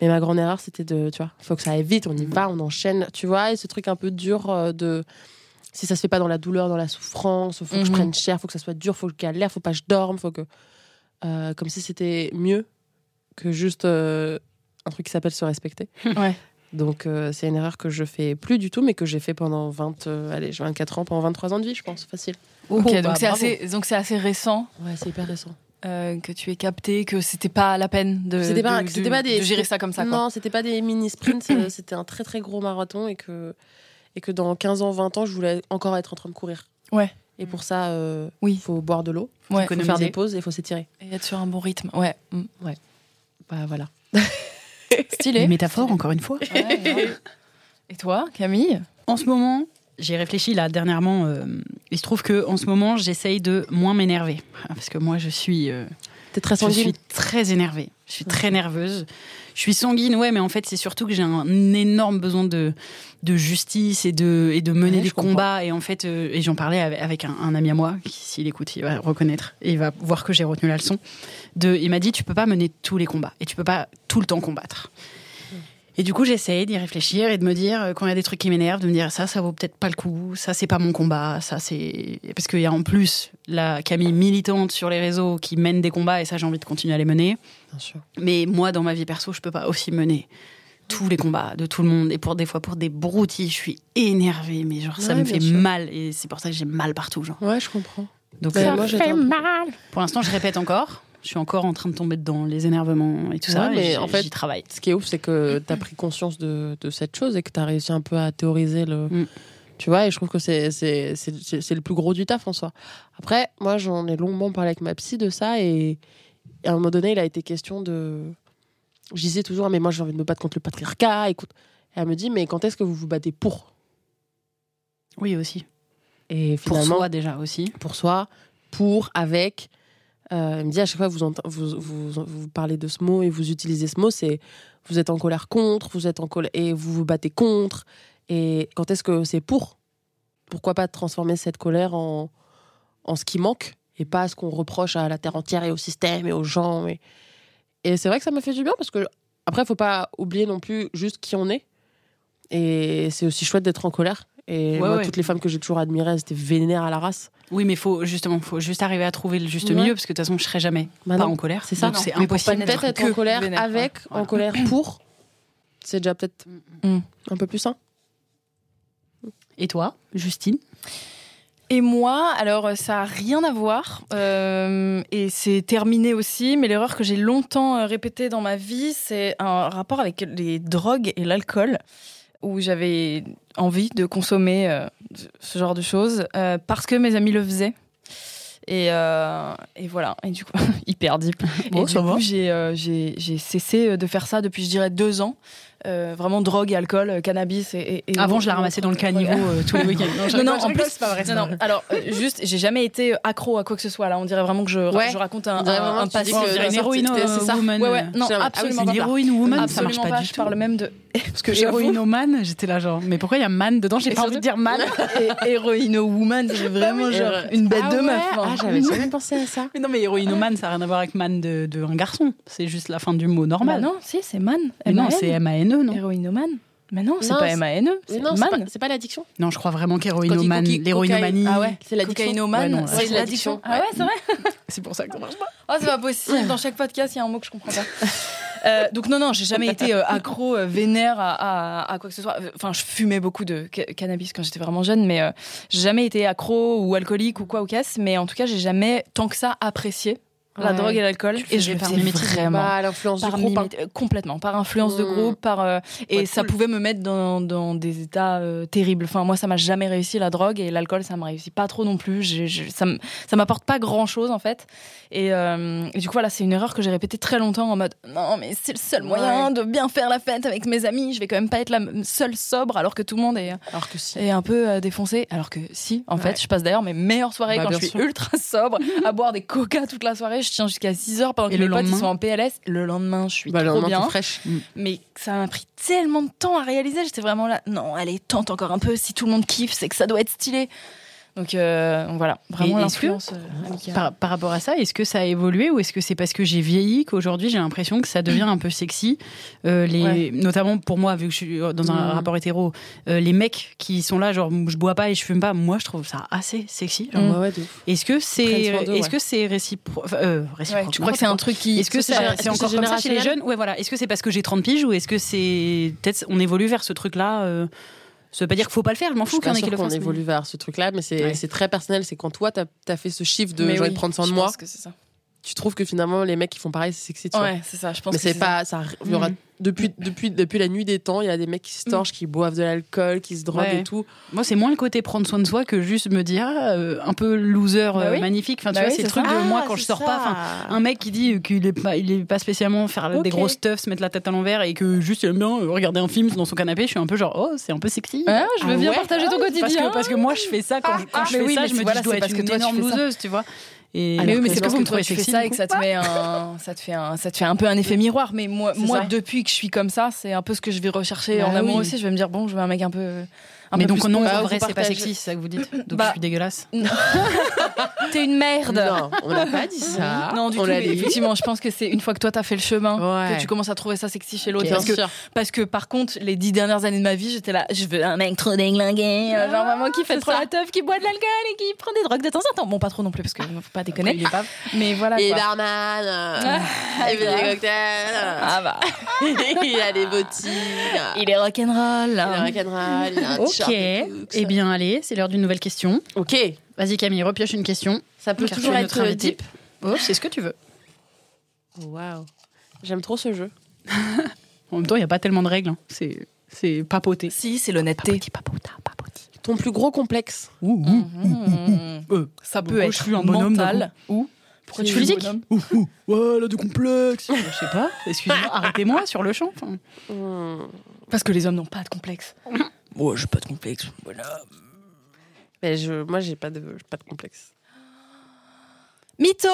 Mais ma grande erreur c'était de, tu vois, faut que ça aille vite, on y va, on enchaîne, tu vois, et ce truc un peu dur de si ça se fait pas dans la douleur, dans la souffrance, faut que je Mhm. prenne cher, faut que ça soit dur, faut que je galère, faut pas que je dorme, faut que euh, comme si c'était mieux que juste euh, un truc qui s'appelle se respecter. Ouais. Donc euh, c'est une erreur que je fais plus du tout, mais que j'ai fait pendant 20, euh, allez, j'ai 24 ans, pendant 23 ans de vie, je pense, facile. Ok, Oh, bah, donc c'est assez, donc c'est assez récent Ouais, c'est hyper récent. euh, que tu aies capté que c'était pas la peine de, pas- de- c'était de- pas des- de gérer ça comme ça. Quoi. Non, c'était pas des mini sprints, c'était un très très gros marathon et que et que dans 15 ans, 20 ans, je voulais encore être en train de courir. Ouais. Et pour ça, euh, Oui. il faut boire de l'eau, Ouais. il faut faire des pauses et il faut s'étirer. Et être sur un bon rythme. Ouais. Mm. Bah voilà. Stylé. Les métaphores, encore une fois. Ouais, ouais. Et toi, Camille? En ce moment, j'ai réfléchi là dernièrement. euh, il se trouve que en ce moment, j'essaye de moins m'énerver parce que moi, je suis, euh, T'es très je sanguine. suis très énervée. Je suis très nerveuse. Je suis sanguine, ouais, mais en fait, c'est surtout que j'ai un énorme besoin de de justice et de et de mener Ouais, des comprends. combats. Et en fait, euh, et j'en parlais avec, avec un, un ami à moi qui, s'il écoute, il va reconnaître et il va voir que j'ai retenu la leçon. De, il m'a dit, tu peux pas mener tous les combats et tu peux pas tout le temps combattre. Et du coup, j'essaye d'y réfléchir et de me dire, euh, quand il y a des trucs qui m'énervent, de me dire ça, ça vaut peut-être pas le coup, ça, c'est pas mon combat, ça, c'est. Parce qu'il y a en plus la Camille militante sur les réseaux qui mène des combats et ça, j'ai envie de continuer à les mener. Bien sûr. Mais moi, dans ma vie perso, je peux pas aussi mener tous les combats de tout le monde. Et pour des fois, pour des broutilles, je suis énervée, mais genre, ça me fait sûr. mal. Et c'est pour ça que j'ai mal partout, genre. Ouais, je comprends. Donc, Ouais, euh, moi, un peu- pour l'instant, je répète encore. Je suis encore en train de tomber dans les énervements et tout ça. Ouais, mais en fait, travaille. Ce qui est ouf, c'est que tu as pris conscience de, de cette chose et que tu as réussi un peu à théoriser le. Mm. Tu vois, et je trouve que c'est le plus gros du taf en soi. Après, moi, j'en ai longuement parlé avec ma psy de ça et, et à un moment donné, il a été question de. Je disais toujours, Ah, mais moi, j'ai envie de me battre contre le patriarcat, écoute. Et elle me dit, mais quand est-ce que vous vous battez pour? Oui, aussi. Et Pour finalement, soi, déjà, aussi. pour soi, pour, avec. Euh, elle me dit à chaque fois que vous, vous, vous, vous parlez de ce mot et vous utilisez ce mot, c'est vous êtes en colère contre, vous êtes en colère et vous vous battez contre. Et quand est-ce que c'est pour? Pourquoi pas transformer cette colère en, en ce qui manque et pas ce qu'on reproche à la terre entière et au système et aux gens. Et, et c'est vrai que ça me fait du bien parce que après, faut pas oublier non plus juste qui on est. Et c'est aussi chouette d'être en colère. Et Ouais, moi, ouais. toutes les femmes que j'ai toujours admirées, elles étaient vénères à la race. Oui, mais faut justement, faut juste arriver à trouver le juste Ouais. milieu, parce que de toute façon, je serai jamais Bah pas en colère. c'est ça. Donc, C'est impossible. peut-être être en colère avec, voilà. en colère pour, c'est déjà peut-être Mm. un peu plus sain. Et toi, Justine? Et moi, alors ça a rien à voir euh, et c'est terminé aussi. Mais l'erreur que j'ai longtemps euh, répétée dans ma vie, c'est un rapport avec les drogues et l'alcool, où j'avais envie de consommer euh, ce genre de choses euh, parce que mes amis le faisaient. Et, euh, et voilà. Et du coup, hyper deep. Bon, et du coup, j'ai cessé de faire ça depuis, je dirais, deux ans. Euh, vraiment drogue alcool, euh, cannabis et, et- et- Avant, je la ramassais dans le caniveau euh, tous les week-ends. non, non, en en plus, c'est pas vrai. non, non. Alors, juste, j'ai jamais été accro à quoi que ce soit. Là, on dirait vraiment que je, Ouais. je raconte un, un, un passé. une héroïne c'est ça. woman. Ouais, ouais, non, Ah absolument c'est une pas. héroïne woman, ça marche pas pas. du Je tout. parle même de Parce que héroïnomane, j'étais là genre, mais pourquoi il y a man dedans? J'ai pas envie de dire man. Et héroïne woman, c'est vraiment genre une bête Ah de meuf. Ah, hein. j'avais jamais pensé à ça. Mais non, mais héroïnomane, ça n'a rien à voir avec man de, un garçon. C'est juste la fin du mot Bah normal. non, si, c'est man. Non, M-A-N. M-A-N-E, non Héroïnomane. Mais non, c'est pas c'est- M-A-N-E, c'est non, c'est pas, c'est pas l'addiction. Non, je crois vraiment qu'héroïnomane, l'héroïnomanie, Ah ouais, c'est l'addiction. C'est l'addiction. Ah ouais, c'est vrai c'est pour ça que ça marche pas. Oh, c'est pas possible. Dans chaque podcast, il y a un mot que je comprends pas. Euh, donc non, non, j'ai jamais été euh, accro, euh, vénère à, à- à quoi que ce soit. Enfin, je fumais beaucoup de ca- cannabis quand j'étais vraiment jeune, mais euh, j'ai jamais été accro ou alcoolique ou quoi ou casse. Mais en tout cas, j'ai jamais tant que ça apprécié la drogue et l'alcool. Et je par mimétisme. vraiment. Bah, l'influence par groupe. hein. mimé- euh, complètement par influence de groupe par euh, et Ouais, ça cool. pouvait me mettre dans, dans des états euh, terribles enfin moi ça m'a jamais réussi la drogue et l'alcool ça m'a réussi pas trop non plus je- ça ça m'apporte pas grand chose en fait et, euh, et du coup voilà c'est une erreur que j'ai répétée très longtemps en mode non mais c'est le seul moyen de bien faire la fête avec mes amis je vais quand même pas être la seule sobre alors que tout le monde est Alors que si. est un peu défoncé alors que si en Ouais. fait je passe d'ailleurs mes meilleures soirées Bah, quand je suis sûr. ultra sobre à boire des coca toute la soirée je tiens jusqu'à 6 heures pendant que Et mes le potes ils sont en PLS le lendemain je suis Bah, trop bien fraîche. mais ça m'a pris tellement de temps à réaliser. J'étais vraiment là, non, allez, tente encore un peu. Si tout le monde kiffe, c'est que ça doit être stylé. Donc euh, voilà, vraiment l'influence euh. Par, par rapport à ça, est-ce que ça a évolué ou est-ce que c'est parce que j'ai vieilli qu'aujourd'hui j'ai l'impression que ça devient un peu sexy Euh, les, Ouais. Notamment pour moi, vu que je suis dans un Mhm. rapport hétéro, euh, les mecs qui sont là, genre je bois pas et je fume pas, moi je trouve ça assez sexy. Mm. Ouais, ouais, ouf. Est-ce que c'est est-ce ouais. que c'est réciproque euh, réciproque, Ouais, tu crois que c'est un truc qui. Est-ce que c'est encore comme ça chez les jeunes? Ouais, voilà. Est-ce que c'est parce que j'ai 30 piges ou est-ce que c'est peut-être on évolue vers ce truc-là euh, Ça veut pas dire qu'il faut pas le faire. Je m'en Je fous qu'il y en pas ait qui sûre le qu'on fassent. mais- évolue vers ce truc-là, mais c'est Ouais. très personnel. C'est quand toi, t'as as fait ce chiffre de oui, de prendre soin de je moi, que ça. Tu trouves que finalement les mecs qui font pareil, c'est sexy. Tu vois. Ouais, c'est ça. Je pense Mais que c'est ça. pas ça. Il y aura Mhm. depuis depuis depuis la nuit des temps, il y a des mecs qui se torchent, qui boivent de l'alcool, qui se droguent Ouais. et tout. Moi, c'est moins le côté prendre soin de soi que juste me dire ah, euh, un peu loser Bah euh, oui. magnifique. Enfin, tu Bah vois, oui, c'est le truc ça. de moi Ah, quand je c'est sors ça. pas. Enfin, un mec qui dit qu'il est pas, il est pas spécialement faire des grosses stuffs, se mettre la tête à l'envers et que juste il aime bien euh, regarder un film dans son canapé. Je suis un peu genre oh c'est un peu sexy. Ah, je veux Ah bien ouais partager ton quotidien. Parce que, parce que moi je fais ça quand, je- quand Ah, je fais ça je me dis je dois être parce que une toi, tu énorme loseuse tu vois et Ah, mais oui, mais c'est que parce vous que toi trouvez tu fais ça et que ça te fait un, ça te fait un, ça te fait un peu un effet miroir. Mais moi, moi ça. depuis que je suis comme ça, c'est un peu ce que je vais rechercher Bah en amour oui. aussi. Je vais me dire bon, je veux un mec un peu. Un mais donc non en vrai c'est pas sexy c'est ça que vous dites donc Bah, je suis dégueulasse T'es une merde. Non, on n'a pas dit ça. Non, du on tout. l'a mais dit. effectivement, je pense que c'est une fois que toi t'as fait le chemin Ouais. que tu commences à trouver ça sexy chez l'autre. Bien Parce que, sûr. parce que par contre, les dix dernières années de ma vie, j'étais là, je veux un mec trop déglingué, euh, genre vraiment qui fait trop ça. la teuf, qui boit de l'alcool et qui prend des drogues de temps en temps. Bon, pas trop non plus parce que faut pas déconner. il est pas Mais voilà. Et quoi. barman, euh, il fait des cocktails, Ah bah. il a des bottines, Il est rock'n'roll. il a rock'n'roll, il a un ok Cooks. eh bien allez c'est l'heure d'une nouvelle question Ok, vas-y Camille repioche une question ça peut Car tu toujours être notre invité. deep. oh c'est ce que tu veux Waouh, j'aime trop ce jeu. en même temps il y a pas tellement de règles hein. c'est c'est papoter Si, c'est l'honnêteté. papota papoti Ton plus gros complexe ouh, ouh. Mhm. Euh, Ça peut être je suis un bonhomme mental ou Pourquoi tu physique ouh, ouh. ouais là de complexe je sais pas excusez-moi arrêtez-moi sur le champ enfin. Hmm. Parce que les hommes n'ont pas de complexe. Moi, j'ai pas de complexe. Voilà. Mais je, moi, j'ai pas de, pas de complexe. Mytho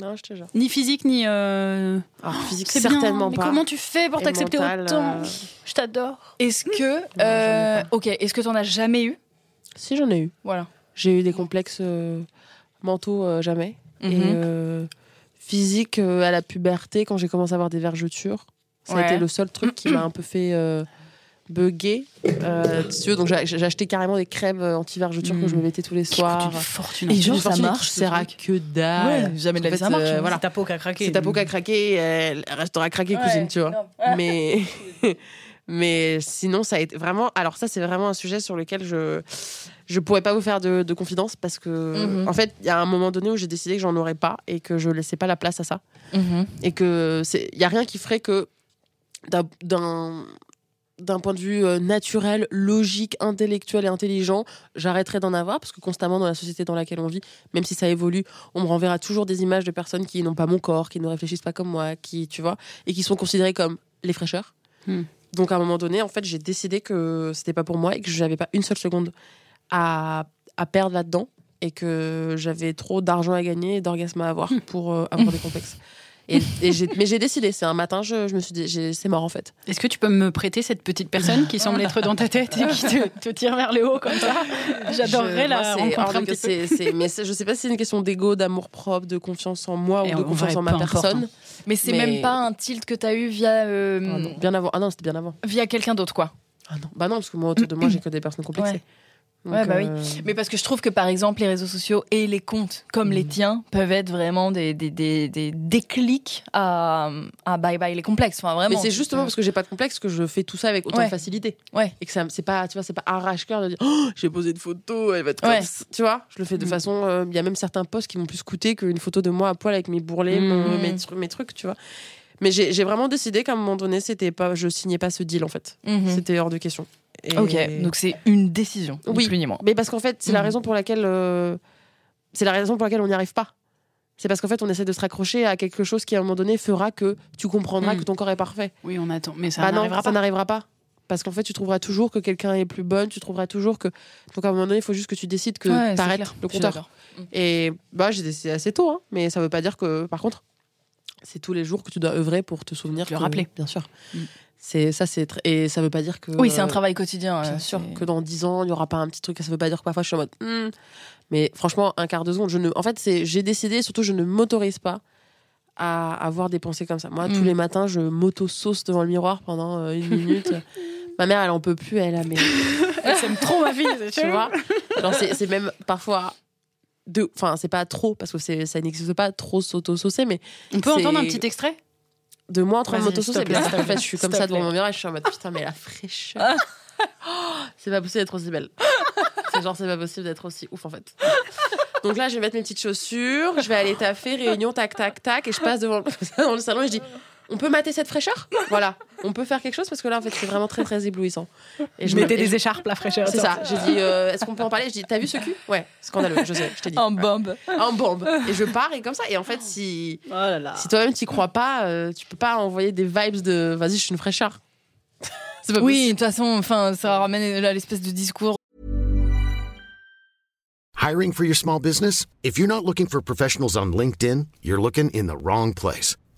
Non, je te jure. ni physique ni euh... Alors, physique, c'est bien, certainement mais pas. comment tu fais pour t'accepter autant euh, je t'adore Est-ce que. euh, ok, est-ce que t'en as jamais eu? Si, j'en ai eu. Voilà. J'ai eu des complexes euh, mentaux, euh, jamais. Et Mhm. euh, physique, euh, à la puberté, quand j'ai commencé à avoir des vergetures, ça a Ouais. été le seul truc qui m'a un peu fait bugger. Euh, si tu veux, donc j'ai acheté carrément des crèmes euh, anti-vergetures que Mm. je me mettais tous les soirs. une fortune Et en genre, ça marche, ce sert à que dalle. Ouais, jamais de la vie, fait, ça marche. euh, voilà. c'est ta peau qui a craqué C'est ta peau qui a craqué, elle restera craquée, cousine, tu vois. Mais, mais sinon, ça a été vraiment. Alors, ça, c'est vraiment un sujet sur lequel je je pourrais pas vous faire de, de confidence parce que, Mhm. en fait, il y a un moment donné où j'ai décidé que j'en aurais pas et que je laissais pas la place à ça. Mhm. Et que il y a rien qui ferait que d'un- d'un point de vue euh, naturel, logique, intellectuel et intelligent, j'arrêterai d'en avoir parce que constamment dans la société dans laquelle on vit, même si ça évolue, on me renverra toujours des images de personnes qui n'ont pas mon corps, qui ne réfléchissent pas comme moi, qui, tu vois, et qui sont considérées comme les fraîcheurs. Hmm. Donc à un moment donné, en fait, j'ai décidé que c'était pas pour moi et que j'avais pas une seule seconde à, à perdre là-dedans et que j'avais trop d'argent à gagner et d'orgasmes à avoir pour euh, avoir des complexes. Et, mais j'ai décidé, c'est un matin, je, je me suis dit, c'est mort en fait. Est-ce que tu peux me prêter cette petite personne qui semble être dans ta tête et qui te, te tire vers le haut comme ça? J'adorerais la rencontrer hors un de- petit peu. c'est- c'est- mais je sais pas si c'est une question d'ego, d'amour propre, de confiance en moi Et ou de confiance en ma personne. Mais c'est Mais- même pas un tilt que t'as eu via, euh, Ah bien avant. Ah non, c'était bien avant. via quelqu'un d'autre, quoi. Ah non. Bah non, parce que moi autour de moi, j'ai que des personnes complexées. Ouais. Donc, Ouais, bah oui. euh, Mais parce que je trouve que par exemple les réseaux sociaux et les comptes comme les tiens peuvent être vraiment des, des, des, des déclics à, à bye bye les complexes. Enfin vraiment. Mais c'est justement parce que j'ai pas de complexe que je fais tout ça avec autant Ouais. de facilité. Ouais. Et que ça, c'est pas, tu vois, c'est pas arrache-cœur de dire, oh, j'ai posé une photo, elle va être comme Ouais. Tu vois, je le fais de Mm. façon, euh, il y a même certains posts qui m'ont plus coûté qu'une photo de moi à poil avec mes bourrelets, Mm. mon- mes, mes trucs, tu vois. Mais j'ai vraiment décidé qu'à un moment donné, c'était pas, je signais pas ce deal en fait. Mhm. C'était hors de question. Et- Ok, donc c'est une décision, ni Oui. plus ni moins. Mais parce qu'en fait, c'est la Mhm. raison pour laquelle, euh, c'est la raison pour laquelle on n'y arrive pas. C'est parce qu'en fait, on essaie de se raccrocher à quelque chose qui, à un moment donné, fera que tu comprendras Mm. que ton corps est parfait. Oui, on attend. Mais ça Bah n'arrivera ça pas. n'arrivera pas. Parce qu'en fait, tu trouveras toujours que quelqu'un est plus bonne, tu trouveras toujours que. Donc à un moment donné, il faut juste que tu décides que Ouais, le compteur. d'accord. Et bah, j'ai décidé assez tôt, hein, mais ça veut pas dire que, par contre, c'est tous les jours que tu dois œuvrer pour te souvenir. Le que- rappeler. Bien sûr. Mm. C'est ça, c'est et ça veut pas dire que. Oui, c'est un travail quotidien. Bien sûr que dans 10 ans, il n'y aura pas un petit truc. Ça veut pas dire que parfois je suis en mode. Hmm. Mais franchement, un quart de seconde, je ne. En fait, c'est j'ai décidé, surtout, je ne m'autorise pas à avoir des pensées comme ça. Moi, tous Mm. les matins, je m'auto-sauce devant le miroir pendant euh, une minute. Ma mère, elle en peut plus, elle a mais Elle s'aime trop ma fille. tu vois? C'est même parfois. Enfin, c'est pas trop parce que ça n'existe pas trop s'auto-saucer, mais On peut entendre un petit extrait? De moi en train de m'auto-saucer. en fait, je suis comme ça devant mon miroir et je suis en mode putain, mais la fraîcheur. Oh, c'est pas possible d'être aussi belle. c'est genre, c'est pas possible d'être aussi ouf en fait. Donc là, je vais mettre mes petites chaussures, je vais aller taffer, réunion, tac, tac, tac, et je passe devant dans le salon et je dis on peut mater cette fraîcheur? Voilà, on peut faire quelque chose parce que là, en fait, c'est vraiment très, très éblouissant. Et Je mettais et des écharpes, la fraîcheur. C'est ça. J'ai dit, euh, est-ce qu'on peut en parler? Je dis, t'as vu ce cul? Ouais, scandaleux, je sais, je t'ai dit. En Ouais. bombe. En bombe. Et je pars et comme ça. Et en fait, si, Oh là là. si toi-même t'y crois pas, euh, tu peux pas envoyer des vibes de vas-y, je suis une fraîcheur. C'est pas Oui, de toute façon, enfin, ça ramène à l'espèce de discours. Hiring for your small business? If you're not looking for professionals on LinkedIn, you're looking in the wrong place.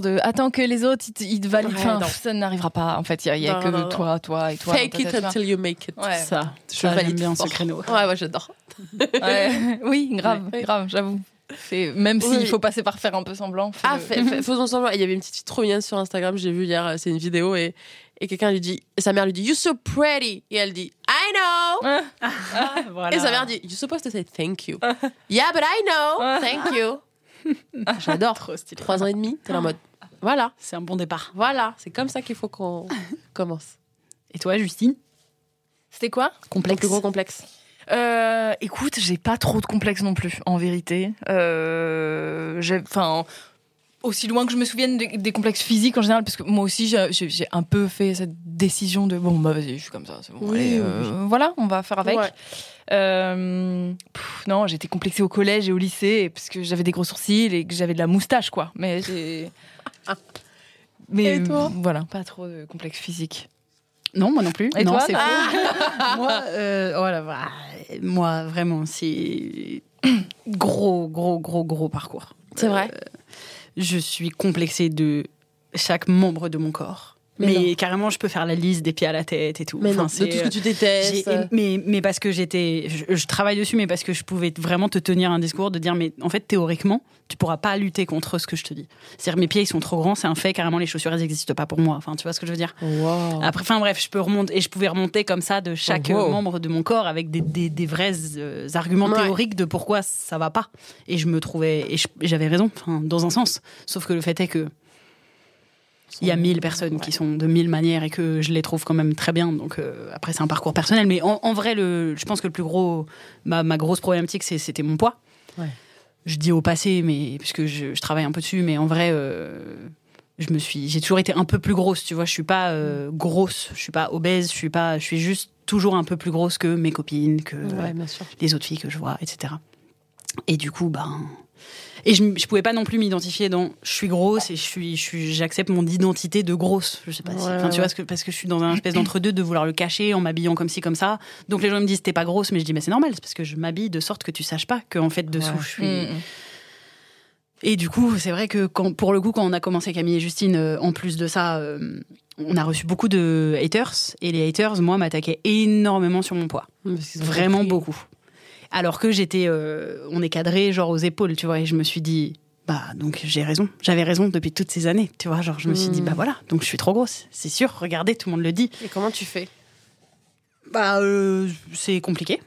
De attends que les autres ils te, ils te valident. Ouais, Enfin, non. ça n'arrivera pas. En fait, il y a, il y a Non, que non, non. toi, toi et toi. Fake it tête, until you make it. Ouais. Ça, Je ça, valide bien ce créneau. Ouais, ouais, j'adore. Ouais. Oui, grave, Ouais. grave, j'avoue. Même s'il Oui. faut passer par faire un peu semblant. Ah, fais-le. fait, fait- faisons semblant. Il y avait une petite fille trop mignonne sur Instagram, j'ai vu hier, c'est une vidéo et, et quelqu'un lui dit, et sa mère lui dit, You're so pretty. Et elle dit, I know. Ah, voilà. Et sa mère dit, You're supposed to say thank you. yeah, but I know. Thank you. Ah, J'adore. Trop stylé. Trois ans et demi, t'es en mode, voilà, C'est un bon départ. voilà, c'est comme ça qu'il faut qu'on commence. Et toi, Justine? C'était quoi? Ton Complexe. plus gros complexe. Euh, écoute, j'ai pas trop de complexes non plus, en vérité. Euh, Enfin, aussi loin que je me souvienne des, des complexes physiques en général, parce que moi aussi, j'ai- un peu fait cette décision de bon, bah vas-y, je suis comme ça, c'est bon. Oui, allez, oui, euh, Voilà, on va faire avec. Ouais. Euh, pff, non, j'étais complexée au collège et au lycée parce que j'avais des gros sourcils et que j'avais de la moustache, quoi. Mais j'ai. Mais Et toi? voilà, pas trop de complexes physiques. Non, moi non plus. Et non, toi c'est faux. moi, euh, oh voilà. moi, vraiment, c'est gros, gros, gros, gros parcours. C'est vrai? Je suis complexée de chaque membre de mon corps. Mais carrément, je peux faire la liste des pieds à la tête et tout. Mais non, de tout ce que c'est, tu euh, détestes. mais, mais parce que j'étais. Je, je travaille dessus, mais parce que je pouvais vraiment te tenir un discours de dire, mais en fait, théoriquement, tu pourras pas lutter contre ce que je te dis. C'est-à-dire, mes pieds, ils sont trop grands, c'est un fait, carrément, les chaussures, elles n'existent pas pour moi. Enfin, tu vois ce que je veux dire? Wow. après, enfin bref, je peux remonter et je pouvais remonter comme ça de chaque Oh, wow. euh, membre de mon corps avec des, des, des vrais euh, arguments Ouais. théoriques de pourquoi ça va pas. Et je me trouvais et j'avais raison, enfin, dans un sens. Sauf que le fait est que il y a mille personnes qui sont de mille manières et que je les trouve quand même très bien. Donc euh, après, c'est un parcours personnel, mais en, en vrai, le, je pense que le plus gros, ma, ma grosse problématique, c'est- c'était mon poids. Ouais. Je dis au passé, mais puisque je, je travaille un peu dessus, mais en vrai. euh, je me suis j'ai toujours été un peu plus grosse tu vois je suis pas euh, grosse je suis pas obèse je suis pas je suis juste toujours un peu plus grosse que mes copines que Ouais, les autres filles que je vois etc Et du coup, ben. Et je, je pouvais pas non plus m'identifier dans je suis grosse et je suis, je suis, j'accepte mon identité de grosse. Je sais pas si, Ouais, tu vois, parce que, parce que je suis dans un espèce d'entre-deux de vouloir le cacher en m'habillant comme ci, comme ça. Donc les gens me disent t'es pas grosse, mais je dis mais c'est normal, c'est parce que je m'habille de sorte que tu saches pas que en fait dessous Ouais. je suis. Mm. Et du coup, c'est vrai que quand, pour le coup, quand on a commencé Camille et Justine, euh, en plus de ça, euh, on a reçu beaucoup de haters. Et les haters, moi, m'attaquaient énormément sur mon poids. Vraiment beaucoup. Alors que j'étais, euh, on est cadré genre aux épaules, tu vois. Et je me suis dit, bah donc j'ai raison. J'avais raison depuis toutes ces années, tu vois. Genre je me suis dit, bah voilà, donc je suis trop grosse. C'est sûr, regardez, tout le monde le dit. Et comment tu fais? Bah, euh, c'est compliqué.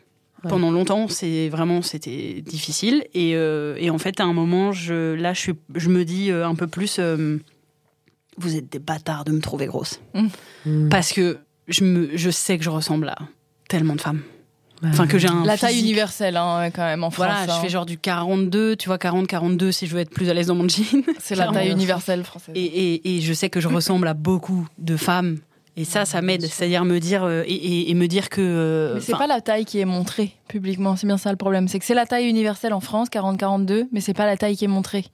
Ouais. Pendant longtemps, c'est vraiment c'était difficile et, euh, et en fait à un moment, je là je suis, je me dis un peu plus, euh, vous êtes des bâtards de me trouver grosse Mm. parce que je me, je sais que je ressemble à tellement de femmes. Enfin que j'ai un La taille universelle, hein, quand même, en France. Voilà, hein. je fais genre du 42, tu vois 40 42 si je veux être plus à l'aise dans mon jean. C'est la taille universelle française. Et, et, et je sais que je ressemble à beaucoup de femmes. Et ça, ça m'aide. C'est-à-dire me dire euh, et, me dire que. euh, Mais c'est pas la taille qui est montrée publiquement, c'est bien ça le problème. C'est que c'est la taille universelle en France, 40-42, mais c'est pas la taille qui est montrée.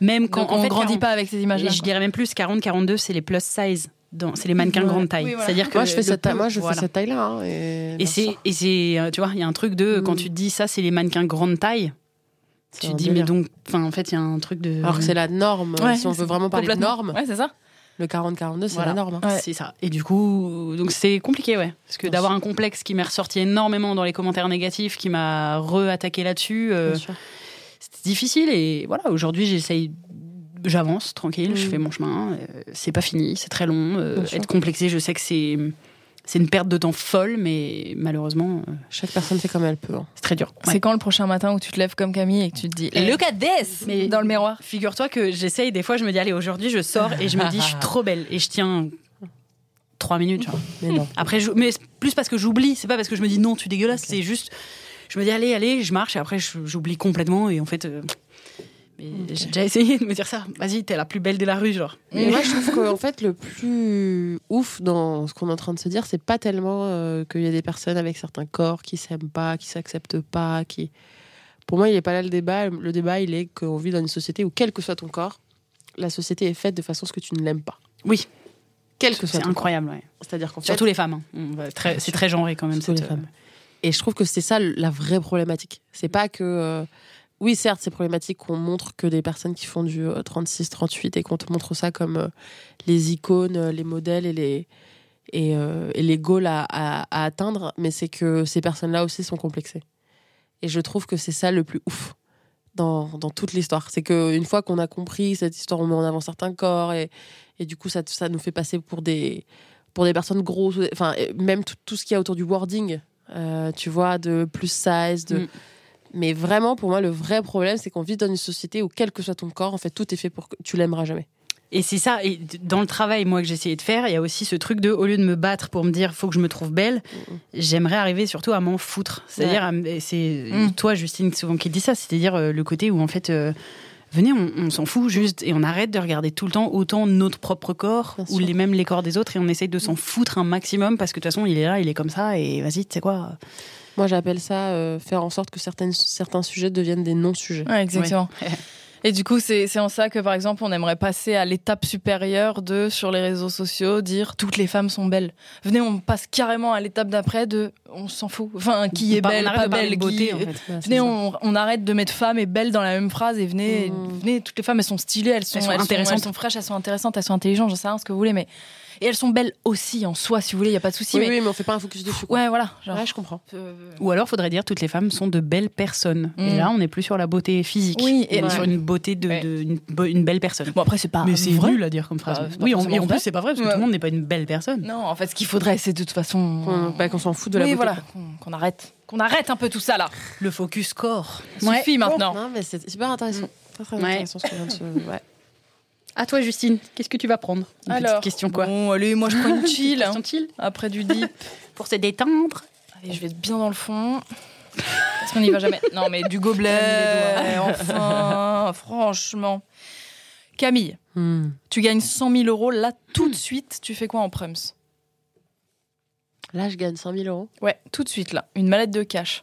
même quand Donc on en fait, grandit 40 pas avec ces Et images-là. je dirais même plus 40 42, c'est les plus size. Dans- C'est les mannequins Ouais. grande taille. Oui, voilà. C'est-à-dire que Moi, je fais cette taille. plus- Moi, je voilà. fais cette taille-là. hein, et Et c'est et c'est euh, tu vois, il y a un truc de quand Mm. tu te dis ça, c'est les mannequins grande taille. C'est Tu te dis mais donc, enfin en fait, il y a un truc de. Alors que c'est la norme. Ouais, si on veut c'est vraiment parler de norme, Ouais, c'est ça. le 40-42, c'est Voilà. la norme. hein. Ouais. C'est ça. Et du coup, donc c'est compliqué, ouais. Parce que Bien d'avoir sûr. un complexe qui m'est ressorti énormément dans les commentaires négatifs, qui m'a re-attaqué là-dessus, euh, c'était difficile. Et voilà, aujourd'hui, j'essaye, j'avance tranquille, je Mm. fais mon chemin. euh, c'est pas fini, c'est très long. euh, être complexé, je sais que c'est c'est une perte de temps folle, mais malheureusement, euh, Chaque personne fait comme elle peut. hein. c'est très dur. Ouais. C'est quand le prochain matin où tu te lèves comme Camille et que tu te dis. Look at this Mais- dans le miroir. Figure-toi que j'essaye, des fois, je me dis, allez, aujourd'hui, je sors et je me dis, je suis trop belle. Et je tiens trois minutes, genre. Mais non. Après, je- mais plus parce que j'oublie, c'est pas parce que je me dis non, tu es dégueulasse, c'est juste, je me dis allez, allez, je marche et après j'oublie complètement et en fait, euh, j'ai déjà essayé de me dire ça. Vas-y, t'es la plus belle de la rue, genre. Mais moi, je trouve qu'en fait, le plus ouf dans ce qu'on est en train de se dire, c'est pas tellement euh, qu'il y a des personnes avec certains corps qui s'aiment pas, qui s'acceptent pas, qui. Pour moi, il n'est pas là le débat. Le débat, il est qu'on vit dans une société où, quel que soit ton corps, la société est faite de façon à ce que tu ne l'aimes pas. Oui, Quel que soit c'est incroyable, ouais. C'est-à-dire qu'en fait. Surtout les femmes. hein. C'est très genré quand même. Surtout cette, les femmes. euh, Et je trouve que c'est ça la vraie problématique. C'est pas que. euh, Oui, certes, c'est problématique qu'on montre que des personnes qui font du 36-38 et qu'on te montre ça comme euh, les icônes, euh, les modèles et les, et, euh, les goals à, atteindre, mais c'est que ces personnes-là aussi sont complexées. Et je trouve que c'est ça le plus ouf dans, dans toute l'histoire. C'est qu'une fois qu'on a compris cette histoire, on met en avant certains corps et, et du coup, ça, ça nous fait passer pour des, pour des personnes grosses, enfin, même tout, ce qu'il y a autour du wording, euh, tu vois, de plus size, de. Mm. Mais vraiment, pour moi, le vrai problème, c'est qu'on vit dans une société où, quel que soit ton corps, en fait, tout est fait pour que tu l'aimeras jamais. Et c'est ça, et dans le travail, moi, que j'ai essayé de faire, il y a aussi ce truc de, au lieu de me battre pour me dire, faut que je me trouve belle, j'aimerais arriver surtout à m'en foutre. C'est-à-dire, et c'est Mm. toi, Justine, souvent qui dis ça, c'est-à-dire euh, le côté où, en fait, euh, venez, on, on s'en fout juste, et on arrête de regarder tout le temps autant notre propre corps, Bien ou sûr. les mêmes les corps des autres, et on essaye de s'en foutre un maximum, parce que de toute façon, il est là, il est comme ça, et vas-y, tu sais quoi. Moi, j'appelle ça euh, faire en sorte que certaines, certains sujets deviennent des non-sujets. Ouais, exactement. Ouais. Et du coup, c'est c'est en ça que, par exemple, on aimerait passer à l'étape supérieure de, sur les réseaux sociaux, dire toutes les femmes sont belles. Venez, on passe carrément à l'étape d'après de on s'en fout. Enfin, qui est belle, pas belle, beauté, qui- en fait. Ouais, c'est Venez, on, on arrête de mettre femme et belle dans la même phrase et venez, Mm. venez toutes les femmes, elles sont stylées, elles sont, Elles sont intéressantes. elles sont fraîches, elles sont intéressantes, elles sont intelligentes, j'en sais rien ce que vous voulez, mais. Et elles sont belles aussi en soi, si vous voulez, il n'y a pas de souci. Oui, mais... oui, mais on fait pas un focus dessus. quoi. Ouais, voilà. Genre, Ouais, je comprends. euh, Ou alors, faudrait dire, toutes les femmes sont de belles personnes. Et Mm. là, on n'est plus sur la beauté physique. Oui, et et- sur une beauté de, Ouais. de- une, belle personne. Bon, après, c'est pas Mais c'est vrai. nul à dire comme phrase. Bah, oui, en- et plus, c'est pas vrai parce que Ouais. tout le monde n'est pas une belle personne. Non, en fait, ce qu'il faudrait, c'est de toute façon. Qu'on bah, s'en fout de la oui, beauté. voilà, qu'on arrête. Qu'on arrête un peu tout ça là. Le focus corps. Suffit maintenant. Non, mais c'est super intéressant. Très, très Ouais. intéressant ce qu'on vient de se- ouais. À toi, Justine, qu'est-ce que tu vas prendre Une petite Alors, question quoi Bon, allez, moi je prends une chill. hein. Chill Après du deep. pour se détendre. Allez, je vais être bien dans le fond. Parce qu'on n'y va jamais. Non, mais du gobelet. Enfin, franchement. Camille, Hmm. tu gagnes 100 000 euros là tout de suite. Tu fais quoi en prums Là, je gagne 100 000 euros. Ouais, tout de suite là. Une mallette de cash.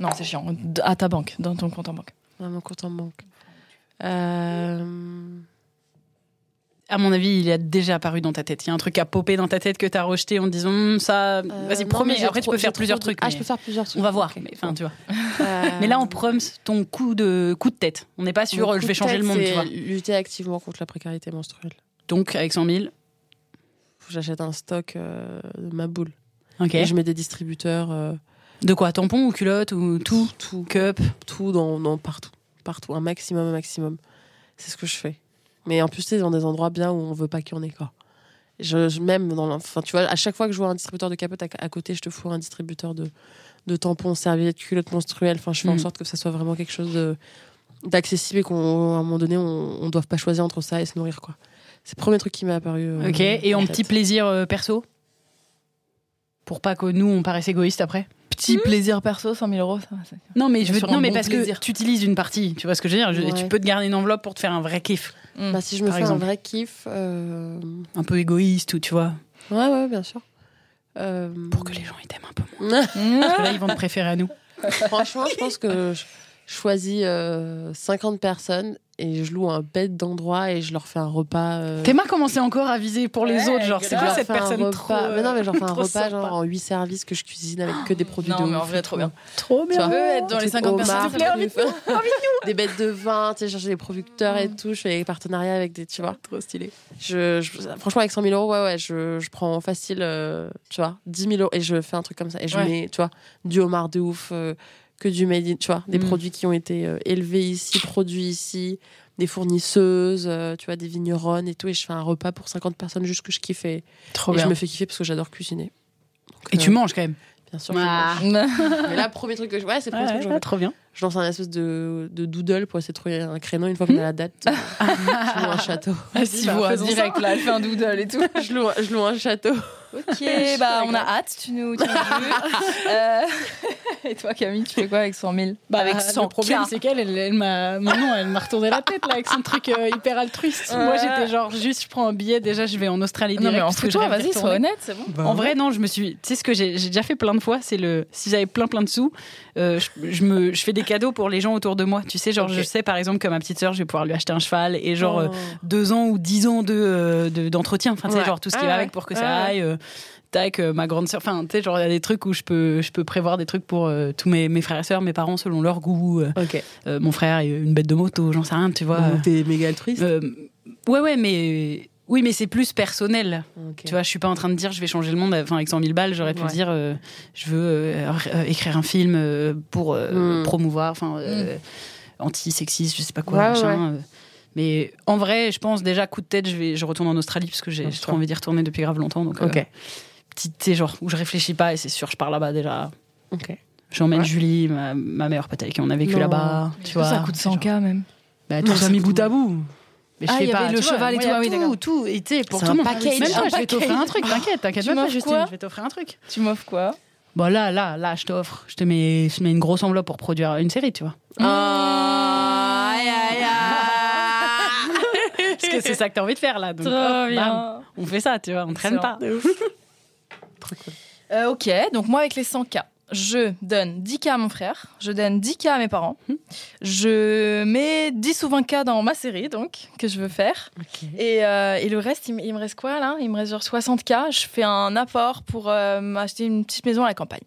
Non, c'est chiant. À ta banque, dans ton compte en banque. Dans mon compte en banque. Euh, À mon avis, il a déjà apparu dans ta tête. Il y a un truc à popper dans ta tête que t'as rejeté en disant Hum, ça. euh, Vas-y, j'ai Après, tu peux faire plusieurs trucs. Ah, je peux faire plusieurs trucs. On va voir. enfin, tu vois. Euh, mais là, on proms ton coup de coup de tête. On n'est pas sûr. Je vais changer le monde, tu vois. Lutter activement contre la précarité menstruelle. Donc, avec 100 000. Faut que j'achète un stock euh, de ma boule. Ok. Et je mets des distributeurs, euh, De quoi Tampon ou culotte ou tout tout, Cup tout dans, dans- partout. Partout. Un maximum, un maximum. C'est ce que je fais. Mais en plus, c'est dans des endroits bien où on veut pas qu'il y en ait, quoi. Je, je- même dans enfin, tu vois, à chaque fois que je vois un distributeur de capote à, à côté, je te fous un distributeur de, de tampons, serviettes, culottes menstruelles. Enfin, je fais en Mm. sorte que ça soit vraiment quelque chose de- d'accessible et qu'à un moment donné, on ne doive pas choisir entre ça et se nourrir, quoi. C'est le premier truc qui m'est apparu. euh, Ok. Et en en petit plaisir euh, perso? Pour pas que nous, on paraisse égoïste après? Petit plaisir perso, 100 000 euros, ça va. c'est- Non, mais je veux Sur non, mais bon parce plaisir. que tu utilises une partie. Tu vois ce que je veux dire Je- Ouais. Tu peux te garder une enveloppe pour te faire un vrai kiff. Bah, si je me par fais exemple. un vrai kiff. euh, Un peu égoïste ou tu vois. Ouais, ouais, bien sûr. Euh, Pour que les gens ils t'aiment un peu moins. Parce que là, ils vont te préférer à nous. Franchement, je pense que je choisis euh, 50 personnes et je loue un bête d'endroit et je leur fais un repas. euh, Théma commençait encore à viser pour les Ouais, autres. Genre, je c'est quoi cette personne repas- trop. Mais non, mais je leur fais un trop repas sympa. genre en 8 services que je cuisine avec que des produits Non, de mais en ouf vrai, trop bien. Trop Tu vois, Tu veux être dans les trucs 50 personnes, s'il te plaît, trucs- Des bêtes de vin, tu sais, chercher des producteurs et tout. Je fais des partenariats avec des, tu vois. Trop stylé. Je, je- franchement, avec 100 000 euros, ouais, ouais, je, je prends facile, euh, tu vois, 10 000 euros et je fais un truc comme ça. Et je Ouais. mets, tu vois, du homard de ouf, euh, que du made in, tu vois, des Mm. produits qui ont été euh, élevés ici, produits ici, des fournisseuses, euh, tu vois, des vigneronnes et tout. Et je fais un repas pour 50 personnes juste que je kiffe et, Trop et bien. je me fais kiffer parce que j'adore cuisiner. Donc, Et euh, tu manges quand même. Bien sûr. je Ah. mange. Mais là, premier truc que je. Ouais, c'est le premier Ouais, truc que je ouais, trop bien. Je lance un espèce de, de doodle pour essayer de trouver un créneau une fois qu'on a la date. euh, je loue un château. Ah, si, Bah, direct là, elle fait un doodle et tout. Je loue, je loue un château. Ok, bah on a hâte, tu nous, tu nous dis. Euh, Et toi Camille, tu fais quoi avec 100 000 Bah, Avec le 100 problème, K. c'est qu'elle, elle, elle m'a, elle m'a retourné la tête là avec son truc euh, hyper altruiste. Ouais. Moi, j'étais genre juste, je prends un billet, déjà, je vais en Australie Non direct. mais en parce que je toi, rêve d'y vas-y, sois retourner. honnête, c'est bon. En vrai, non, je me suis. Tu sais ce que j'ai j'ai déjà fait plein de fois, c'est le. Si j'avais plein plein de sous, euh, je, je me, je fais des cadeaux pour les gens autour de moi. Tu sais, genre, je sais par exemple que ma petite sœur, je vais pouvoir lui acheter un cheval et genre euh, Oh. deux ans ou dix ans de euh, de- d'entretien. Enfin, tu sais, Ouais. genre tout ce qui Ah va ouais. avec pour que ça ouais. aille. euh, tac, euh, ma grande sœur. Enfin, tu sais, genre il y a des trucs où je peux je peux prévoir des trucs pour euh, tous mes, mes frères et sœurs, mes parents selon leur goût. euh, euh, mon frère, a une bête de moto, j'en sais rien, tu vois. Donc, T'es méga altruiste. Euh, ouais, ouais, mais. Oui, mais c'est plus personnel. Tu vois, je suis pas en train de dire je vais changer le monde. Enfin, avec 100 000 balles, j'aurais pu Ouais. dire je veux écrire un film pour euh, Mm. promouvoir, enfin, euh, anti-sexiste, je sais pas quoi. Ouais, machin. Mais en vrai, je pense déjà coup de tête, je vais, je retourne en Australie parce que j'ai trop envie d'y retourner depuis grave longtemps. Donc, euh, Ok. petit, tu sais, genre où je réfléchis pas et c'est sûr, je pars là-bas déjà. Ok. J'emmène Ouais. Julie, ma, ma meilleure pote avec qui on a vécu là-bas. Tu vois, ça coûte c'est genre- 100K même. Bah, tout ça ça mis bout à bout. Mais je Ah, fais pas, le cheval et tout, oui, tout, tout, et tu pour tout le monde. package, Même toi, je vais t'offrir un truc, t'inquiète, t'inquiète pas, Justine, je vais t'offrir un truc. Tu m'offres quoi Bon, là, là, là, je t'offre, je te mets, je te mets une grosse enveloppe pour produire une série, tu vois. Ah, que c'est ça que t'as envie de faire, là. Donc, Trop hop, bam, bien. on fait ça, tu vois, on traîne pas. Trop cool. Euh, ok, donc moi avec les 100K, je donne 10K à mon frère, je donne 10K à mes parents, je mets 10 ou 20K dans ma série, donc, que je veux faire. Et, euh, et le reste, il, me- il me reste quoi là? Il me reste genre 60K. Je fais un apport pour euh, m'acheter une petite maison à la campagne.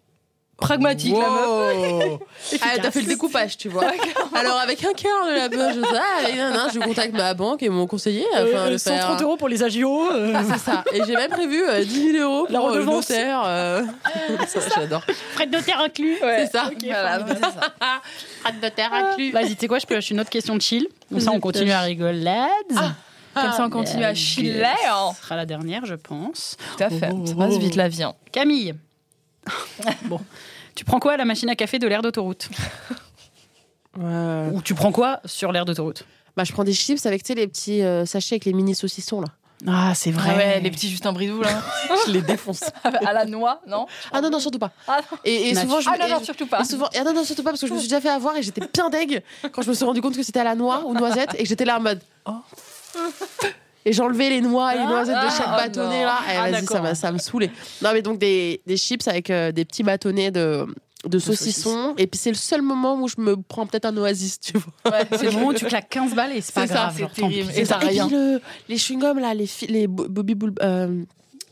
Pragmatique, la meuf. Wow. Ah, t'as fait le découpage, tu vois. Alors, avec un quart de la poche, je sais, nan, je contacte ma banque et mon conseiller afin de faire. 130 euros pour les agios. euh, Ah, c'est ça. Et j'ai même prévu euh, 10 000 euros pour La euh, le notaire. euh. Ça, J'adore. frais de notaire inclus. C'est ça. Voilà, c'est ça. Frais de notaire inclus. Vas-y, tu sais quoi, je peux lâcher une autre question de chill. Comme ça, on continue à rigoler. Comme ça, on continue à chiller. Ce sera la dernière, je pense. Tout à fait. Ça passe vite la vie. hein. Camille. bon. Tu prends quoi à la machine à café de l'air d'autoroute? Ouais. Ou tu prends quoi sur l'air d'autoroute? Bah, je prends des chips avec tu sais, les petits euh, sachets avec les mini saucissons là. Ah, c'est vrai. Ah ouais, les petits Justin Bridou là. Je les défonce. à la noix, non? Ah non, non, surtout pas. Ah, Et, et souvent, je, Ah non, et- non, surtout pas. et souvent, et ah non, non, surtout pas parce que je me suis déjà fait avoir et j'étais bien deg quand je me suis rendu compte que c'était à la noix ou noisette et que j'étais là en mode. oh. Et j'enlevais les noix et les noisettes de chaque Ah, bâtonnet là. Et Ah, vas-y, ça me saoulait. Non, mais donc des, des chips avec euh, des petits bâtonnets de, de saucisson. Et puis c'est le seul moment où je me prends peut-être un oasis, tu vois. C'est le moment où tu claques 15 balles et c'est pas C'est ça, grave. c'est genre, tant terrible. pis. Et ça- rien. puis le- les chewing-gums, là, les, fi- les bo- Bobby Bull. euh,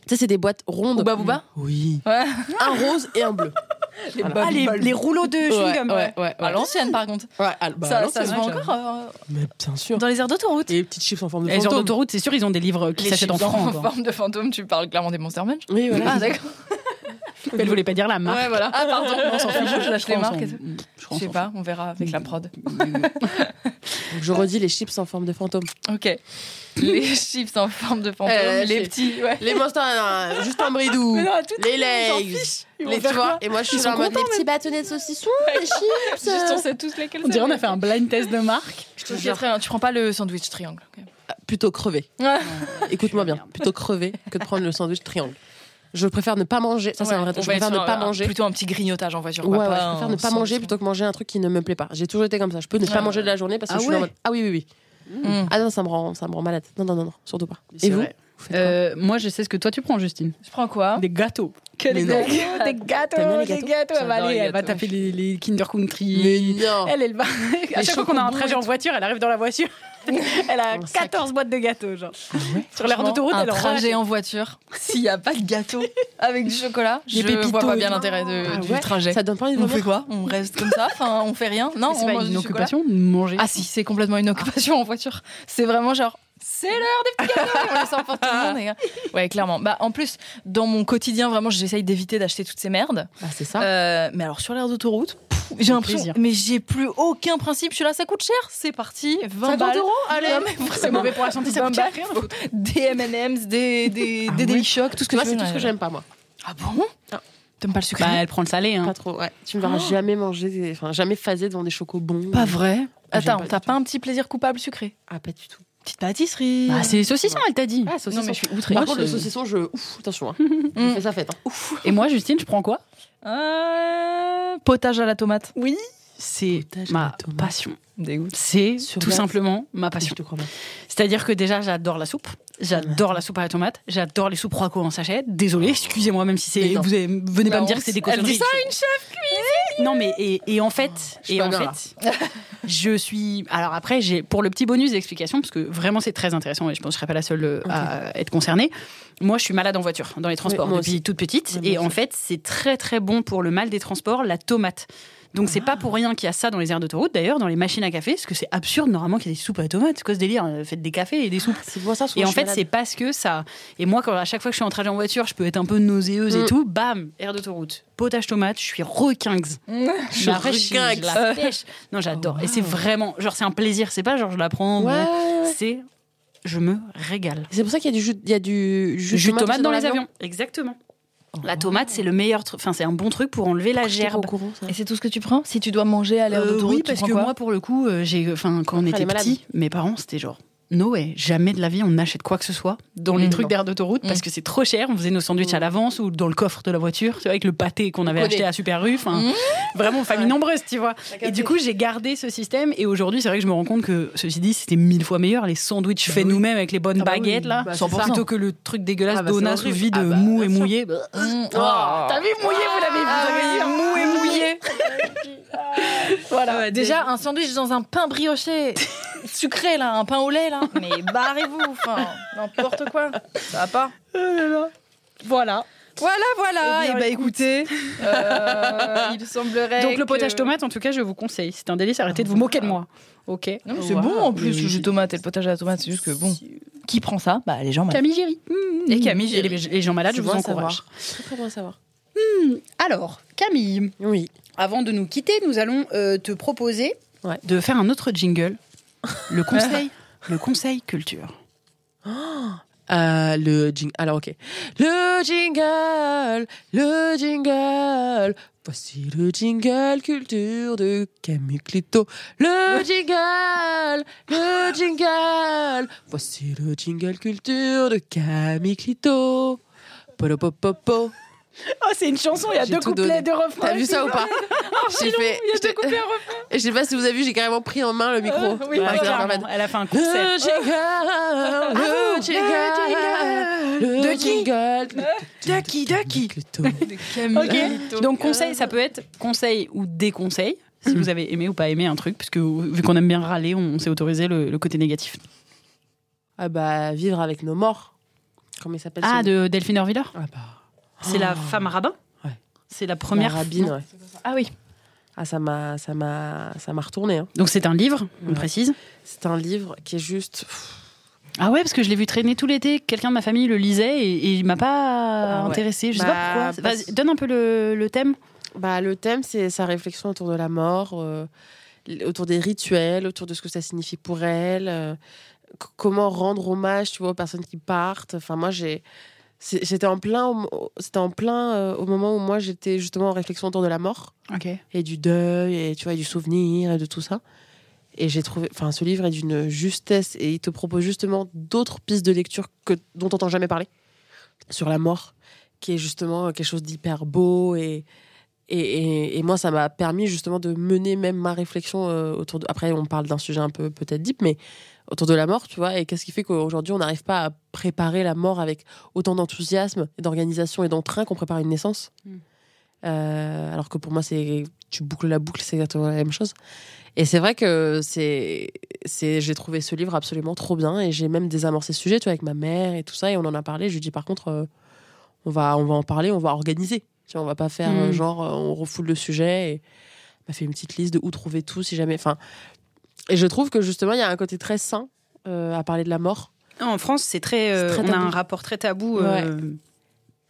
tu sais, c'est des boîtes rondes. Booba Booba? Oui. Ouais. Un rose et un bleu. Ah, les, les rouleaux de chewing-gum. ouais, ouais, À l'ancienne, par contre. Ouais, ah, bah, ça, alors, ça c'est se j'avoue. encore euh, Mais bien sûr. dans les aires d'autoroute. Et les petites chips en forme de Les gens fantôme. d'autoroute, c'est sûr, ils ont des livres qui Les s'achètent en francs. en forme de fantôme, tu parles clairement des Monster Munch. Oui, voilà. Ah, d'accord. Elle voulait pas dire la marque. Ouais, voilà. Ah, pardon, on s'en fiche, je lâche les Je marques. je sais pas, on verra avec la prod. Donc, je redis les chips en forme de fantôme. Ok. Les chips en forme de fantôme, Euh, les petits, ouais. Les monstres, non, juste un bridou. Non, les legs. Les, quoi et moi je suis en mode les petits bâtonnets de saucisson, les chips. Juste, on sait tous lesquels On dirait on a fait un blind test de marque. Je te dis très bien, tu prends pas le sandwich triangle. ok. Plutôt crevé. Écoute-moi bien, plutôt crevé que de prendre le sandwich triangle. Je préfère ne pas manger. Ça, c'est un vrai truc. Je préfère ne pas un- manger. Plutôt un petit grignotage en voiture. Ouais, ouais, pas je préfère ne pas manger plutôt que manger un truc qui ne me plaît pas. J'ai toujours été comme ça. Je peux ne pas manger de la journée parce que Ah je suis en mode Ah oui, oui, oui. Mm. Ah non, ça me rend, ça me rend malade. Non, non, non, non, surtout pas. Et vous Euh, moi, je sais ce que toi tu prends, Justine. Je prends quoi Des gâteaux. Que des gâteaux, des gâteaux, des gâteaux. Elle va aller, elle va taper les, les Kinder Country. Mais non. Elle, elle va. À chaque fois qu'on a un trajet et en voiture, elle arrive dans la voiture. elle a Un sac. 14 boîtes de gâteaux, genre. Sur l'air d'autoroute, un elle trajet relâche. en voiture, s'il n'y a pas de gâteau avec du chocolat, je pépitos vois pas bien l'intérêt de- Ah du ouais trajet. Ça donne pas envie de On fait quoi On reste comme ça Enfin, on fait rien Non, C'est pas mange une occupation de manger. Ah si, c'est complètement une occupation en voiture. C'est vraiment genre, c'est l'heure des petits gâteaux. On les sort pour tout le monde. et- Ouais, clairement. Bah, en plus, dans mon quotidien, vraiment, j'essaye d'éviter d'acheter toutes ces merdes. Ah, c'est ça. Euh, mais alors sur l'air d'autoroute, j'ai l'impression, plaisir. mais j'ai plus aucun principe. Je suis là, ça coûte cher. C'est parti, 20 50 balles. euros Allez C'est mauvais pour la santé, ça 20 coûte cher. faut des M&M's, des des, Ah des Daily Shock, tout ce que Tu vois, tu c'est tout ce que j'aime pas, moi. Ah bon? Ah. T'aimes pas le sucré? Bah, elle prend le salé. Hein. Pas trop, ouais. Tu me verras jamais manger, des- enfin, jamais phaser devant des chocobons. Pas vrai? Ah, Attends, t'as pas un petit plaisir coupable sucré? Ah, pas du tout. Petite pâtisserie. Bah, c'est les saucissons, elle t'a dit. Ah, saucisson. non mais je suis outrée. Par contre, le saucisson, je. Ouf, attention. Hein. Mm. Fais ça fête. Hein. Et moi, Justine, je prends quoi? Euh, potage à la tomate. Oui. C'est ma passion. C'est tout simplement ma passion. C'est-à-dire que déjà, j'adore la soupe. J'adore la soupe à la tomate. J'adore les soupes Roico en sachet. Désolée, excusez-moi, même si c'est. Vous avez- venez pas La me dire que c'est des Elle cochonneries. dit ça une chef Non, mais et, et en fait, je suis et en fait, je suis. Alors après, j'ai pour le petit bonus d'explication parce que vraiment c'est très intéressant et je pense que je serais pas la seule euh, à être concernée. Moi, je suis malade en voiture, dans les transports Oui, depuis aussi. toute petite, et en fait, c'est très très bon pour le mal des transports, la tomate. Donc c'est pas pour rien qu'il y a ça dans les aires d'autoroute d'ailleurs, dans les machines à café, parce que c'est absurde normalement qu'il y ait des soupes à la tomate. C'est quoi ce délire euh, Faites des cafés et des soupes. C'est pour ça Et en fait, c'est parce que ça. Et moi, quand à chaque fois que je suis en trajet en voiture, je peux être un peu nauséeuse et Mm. tout. Bam, air d'autoroute, potage tomate, je suis requinze. Je je requinze. la pêche. Non, j'adore. Et c'est vraiment, genre, c'est un plaisir. C'est pas genre je la prends. Ouais. C'est, je me régale. C'est pour ça qu'il y a du jus, il y a du jus, Jus de tomate dans les avions. Exactement. La tomate, c'est le meilleur truc. Enfin, c'est un bon truc pour enlever la gerbe. courant. Et c'est tout ce que tu prends? Si tu dois manger à l'air Euh, d'autoroute, oui, tu parce que moi, pour le coup, euh, j'ai, enfin, quand on était petits, mes parents, c'était genre. No way, jamais de la vie on n'achète quoi que ce soit dans les Mm. trucs d'air d'autoroute parce Mm. que c'est trop cher. On faisait nos sandwichs à l'avance ou dans le coffre de la voiture, tu avec le pâté qu'on avait acheté à Super Rue. Mm. vraiment famille nombreuse, tu vois. Et du coup, j'ai gardé ce système et aujourd'hui, c'est vrai que je me rends compte que ceci dit, c'était mille fois meilleur les sandwichs faits nous-mêmes avec les bonnes Ah bah oui. baguettes là, Bah, plutôt que le truc dégueulasse Ah bah, c'est d'Ona sous horrible. vide Ah bah, mou et mouillé. Mmh. T'as vu mouillé, vous l'avez vu, Ah vu, mou et mouillé. Voilà. Ouais, déjà, un sandwich dans un pain brioché sucré, là, un pain au lait, là. Mais barrez-vous, enfin, n'importe quoi. Ça va pas. Voilà. Voilà, voilà. Eh Et bien, bah écoute. écoutez, euh, il semblerait. Donc le que- potage tomate, en tout cas, je vous conseille. C'est un délice. Arrêtez de vous moquer de moi. Ok. Non, c'est Voilà. bon en plus, le jus de tomate et le potage à la tomate. C'est juste que bon. Qui prend ça? Bah les gens malades. Camille Géry. Et Camille Et les, les gens malades, je vous bon encourage. savoir. Très très bon à savoir. Alors, Camille, Oui. Avant de nous quitter, nous allons euh, te proposer Ouais. de faire un autre jingle. Le conseil, le conseil culture. Euh, le jingle. Alors, ok. Le jingle, le jingle. Voici le jingle culture de Camille Clito. Le jingle, le jingle. Voici le jingle culture de Camille Clito. Oh, c'est une chanson, il y a deux couplets, deux refrains. T'as vu ça ou pas J'ai fait. Il y a deux couplets, un refrain. Je sais pas si vous avez vu, j'ai carrément pris en main le micro. Euh, oui, ouais, clairement. Elle a fait un concert. Le jingle, le jingle, le jingle. Ducky, Ducky. Ok. Donc conseil, ça peut être conseil ou déconseil. Si vous avez aimé ou pas aimé un truc, puisque vu qu'on aime bien râler, on s'est autorisé le, le côté négatif. Ah bah, vivre avec nos morts. Comment il s'appelle Ah, de Delphine Orviller? Ah bah. C'est la femme rabbin Ouais. C'est la La première rabbine, ouais. Ah oui. Ah, ça m'a, ça m'a, ça m'a retourné. hein. Donc c'est un livre, on Ouais. précise. C'est un livre qui est juste. Ah ouais, parce que je l'ai vu traîner tout l'été. Quelqu'un de ma famille le lisait et, et il m'a pas Ah ouais. intéressé. Je sais Bah, pas pourquoi. parce- donne un peu le, le thème. Bah, le thème, c'est sa réflexion autour de la mort, euh, autour des rituels, autour de ce que ça signifie pour elle, euh, comment rendre hommage, tu vois, aux personnes qui partent. Enfin, moi, j'ai, j'étais en plein, c'était en plein euh, au moment où moi j'étais justement en réflexion autour de la mort et du deuil et tu vois, et du souvenir et de tout ça. Et j'ai trouvé, enfin, ce livre est d'une justesse et il te propose justement d'autres pistes de lecture que dont on n'entend jamais parler sur la mort, qui est justement quelque chose d'hyper beau et et, et, et moi, ça m'a permis justement de mener même ma réflexion euh, autour de. Après, on parle d'un sujet un peu peut-être deep, mais autour de la mort, tu vois. Et qu'est-ce qui fait qu'aujourd'hui, on n'arrive pas à préparer la mort avec autant d'enthousiasme, d'organisation et d'entrain qu'on prépare une naissance Mm. Euh, Alors que pour moi, c'est tu boucles la boucle, c'est exactement la même chose. Et c'est vrai que c'est, c'est, j'ai trouvé ce livre absolument trop bien et j'ai même désamorcé ce sujet, tu vois, avec ma mère et tout ça. Et on en a parlé. Je lui dis par contre, euh, on va, on va en parler, on va organiser. Tu vois, on va pas faire Mm. euh, genre on refoule le sujet. Et m'a fait une petite liste de où trouver tout si jamais. Enfin, et je trouve que justement il y a un côté très sain euh, à parler de la mort. En France, c'est très. euh, C'est très on a un rapport très tabou. euh,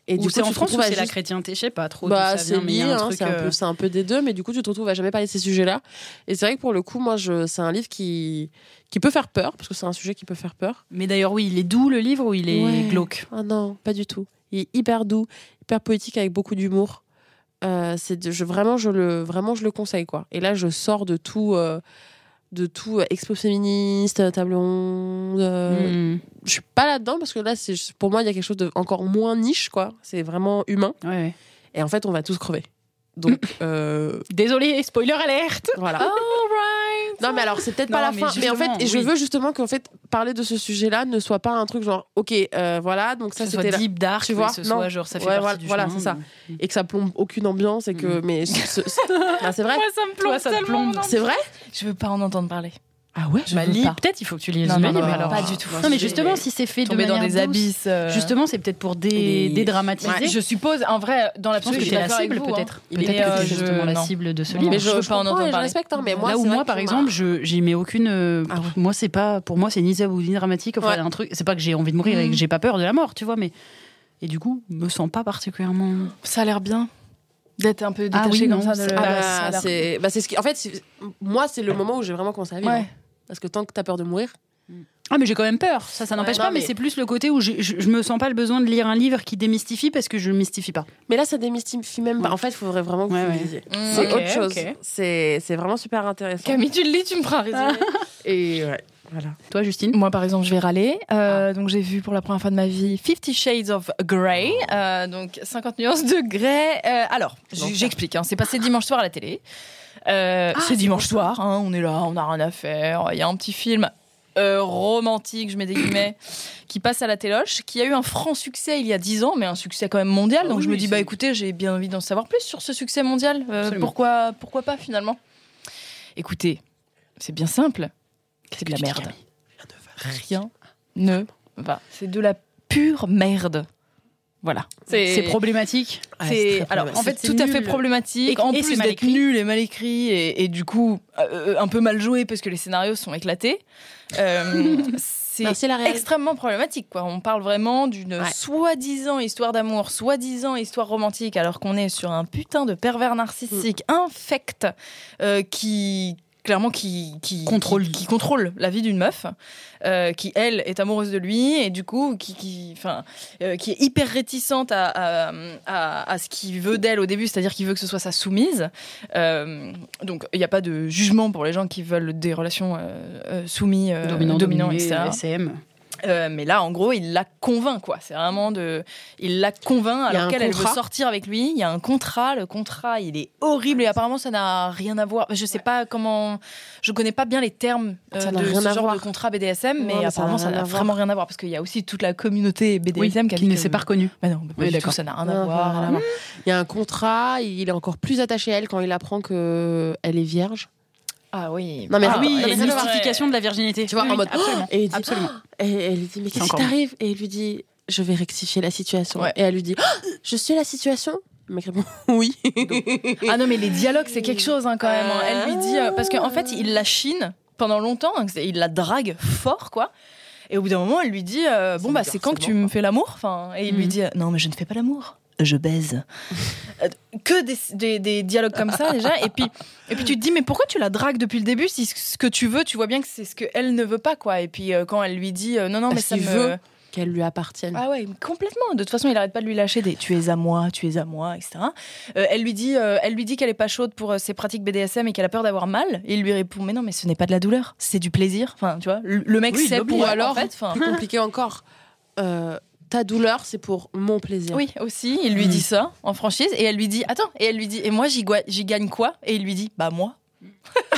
Et du c'est coup, en tu te France ou c'est la juste- chrétienté Je sais pas trop. bah, c'est hein, c'est euh, peu- c'est un peu des deux, mais du coup, tu te retrouves à jamais parler de ces sujets-là. Et c'est vrai que pour le coup, moi, je, c'est un livre qui, qui peut faire peur, parce que c'est un sujet qui peut faire peur. Mais d'ailleurs, oui, il est doux le livre ou il est Ouais. glauque? Ah non, pas du tout. Il est hyper doux, hyper poétique, avec beaucoup d'humour. C'est de- je, vraiment, je le, vraiment, je le conseille, quoi. Et là, je sors de tout, de tout euh, expo féministe, table ronde. euh. Je suis pas là-dedans, parce que là, c'est, pour moi, il y a quelque chose de encore moins niche, quoi. C'est vraiment humain. Ouais, ouais. Et en fait, on va tous crever. Donc, euh, Désolé, spoiler alerte voilà. Non, mais alors c'est peut-être pas la mais fin. Mais en fait, justement, je oui. veux justement qu'en fait parler de ce sujet-là ne soit pas un truc genre, ok, euh, voilà, donc ça c'était deep dark, tu vois, ce non. soit genre ça fait Ouais, partie voilà, du voilà, chemin, c'est ça. mais- et que ça plombe aucune ambiance et que, Mm. mais ce- ce- Ah, c'est vrai, Moi, ça me plombe c'est vrai. Je veux pas en entendre parler. Ah ouais. Je Bah, lis, peut-être il faut que tu lises Non, le non, non, alors. pas du tout. Non mais justement si c'est fait de Tomber dans manière des douce, abysses. euh, Justement, c'est peut-être pour dé- dédramatiser. Ouais, Je suppose, en vrai, dans Je pense que suis la cible hein. peut-être. Il Peut-être est, que euh, c'est je- justement la cible de ce Non, livre. Mais je je, veux je pas en entendre parler. respecte, hein, mais moi, Là où c'est moi, que par exemple, je j'y mets aucune. euh, Ah. Moi, c'est pas pour moi, c'est ni zabou ni dramatique. Enfin, un truc. C'est pas que j'ai envie de mourir et que Mm. j'ai pas peur de la mort, tu vois, mais et du coup, me sens pas particulièrement. Ça a l'air bien d'être un peu Ah détaché oui, comme non, ça. c'est- De... Ah Bah, bah, l'air- c'est, bah, c'est ce qui, en fait, c'est- moi, c'est le moment où j'ai vraiment commencé à vivre. Ouais. Parce que tant que t'as peur de mourir, Ah, mais j'ai quand même peur. Ça, ça n'empêche Ouais, pas. Mais, mais- c'est plus le côté où je, je, je me sens pas le besoin de lire un livre qui démystifie parce que je le mystifie pas. mais là, ça démystifie même. pas. Ouais. En fait, il faudrait vraiment que Ouais, vous ouais. le lisiez. Mm. C'est autre chose. ok. C'est, c'est vraiment super intéressant. Camille, tu le lis, tu me feras résumer. Et ouais, voilà. Toi, Justine? Moi, par exemple, je vais râler. Euh, Donc, j'ai vu pour la première fois de ma vie Fifty Shades of Grey. Euh, donc, 50 nuances de Grey. Euh, alors, j'explique. hein. C'est passé dimanche soir à la télé. Euh, Ah, c'est dimanche soir. hein, on est là, on n'a rien à faire. Il y a un petit film euh, romantique, je mets des guillemets, qui passe à la téloche, qui a eu un franc succès il y a 10 ans, mais un succès quand même mondial. Ah Donc, oui, je me dis, bah écoutez, j'ai bien envie d'en savoir plus sur ce succès mondial. Euh, pourquoi, pourquoi pas finalement? Écoutez, c'est bien simple. C'est de la que tu dis, merde. Rien ne va. C'est de la pure merde. Voilà. C'est problématique. Ouais, C'est- alors en fait C'est tout à fait problématique. Et- en et plus d'être nul et mal écrit et, et du coup euh, un peu mal joué parce que les scénarios sont éclatés. Euh, c'est extrêmement problématique. Quoi. On parle vraiment d'une Ouais. soi-disant histoire d'amour, soi-disant histoire romantique, alors qu'on est sur un putain de pervers narcissique Mm. infect euh, qui clairement qui, qui Contrôle. qui, qui contrôle la vie d'une meuf euh, qui elle est amoureuse de lui et du coup qui qui enfin euh, qui est hyper réticente à, à, à- à ce qu'il veut d'elle au début c'est-à-dire qu'il veut que ce soit sa soumise Euh, donc il n'y a pas de jugement pour les gens qui veulent des relations soumis euh, Dominant, dominants dominé, etc SM. Euh, mais là, en gros, il la convainc, quoi. C'est vraiment de. Il la convainc alors qu'elle elle veut sortir avec lui. Il y a un contrat. Le contrat, il est horrible et apparemment, ça n'a rien à voir. Je sais pas comment. Je connais pas bien les termes euh, Ça de rien ce à genre voir. de contrat BDSM, Non, mais apparemment, ça n'a vraiment rien à voir parce qu'il y a aussi toute la communauté BDSM qui ne s'est pas reconnu. Bah non, pas Oui, du tout, d'accord. ça n'a rien à Non, voir. rien à voir. Il y a un contrat, il est encore plus attaché à elle quand il apprend que elle est vierge. Ah oui. Non, mais Ah, oui, il y a mais une ça, c'est mystification de la virginité. Tu vois, Oui, en mode absolument. Et il dit, Absolument. Et elle lui dit, mais qu'est-ce qui t'arrive Et il lui dit, je vais rectifier la situation. Ouais. Et elle lui dit, Oh, je suis la situation Le mec répond, oui. Ah non, mais les dialogues, c'est quelque chose hein, quand même. hein. Elle lui dit. euh, parce qu'en fait, il la chine pendant longtemps. c'est- il la drague fort, quoi. Et au bout d'un moment, elle lui dit euh, Bon, C'est bah, c'est quand que tu me fais l'amour enfin, Et il lui Mhm. dit euh, Non, mais je ne fais pas l'amour. Je baise. Que des, des- des dialogues comme ça déjà. Et puis, et puis tu te dis mais pourquoi tu la dragues depuis le début si ce que tu veux, tu vois bien que c'est ce qu'elle ne veut pas quoi. Et puis euh, quand elle lui dit euh, non non mais ça me veut. Qu'elle lui appartienne. ah ouais, complètement. De toute façon, il arrête pas de lui lâcher des tu es à moi, tu es à moi, etc. Euh, elle lui dit, euh, elle lui dit qu'elle est pas chaude pour euh, ses pratiques BDSM et qu'elle a peur d'avoir mal. Et il lui répond mais non, mais ce n'est pas de la douleur, c'est du plaisir. Enfin, tu vois, le mec Oui, sait pour Ou alors, en fait. Enfin, Plus compliqué encore. Ta douleur, c'est pour mon plaisir. oui, aussi, il lui dit ça en franchise et elle lui dit attends et elle lui dit et moi j'y gagne quoi? Et il lui dit bah moi.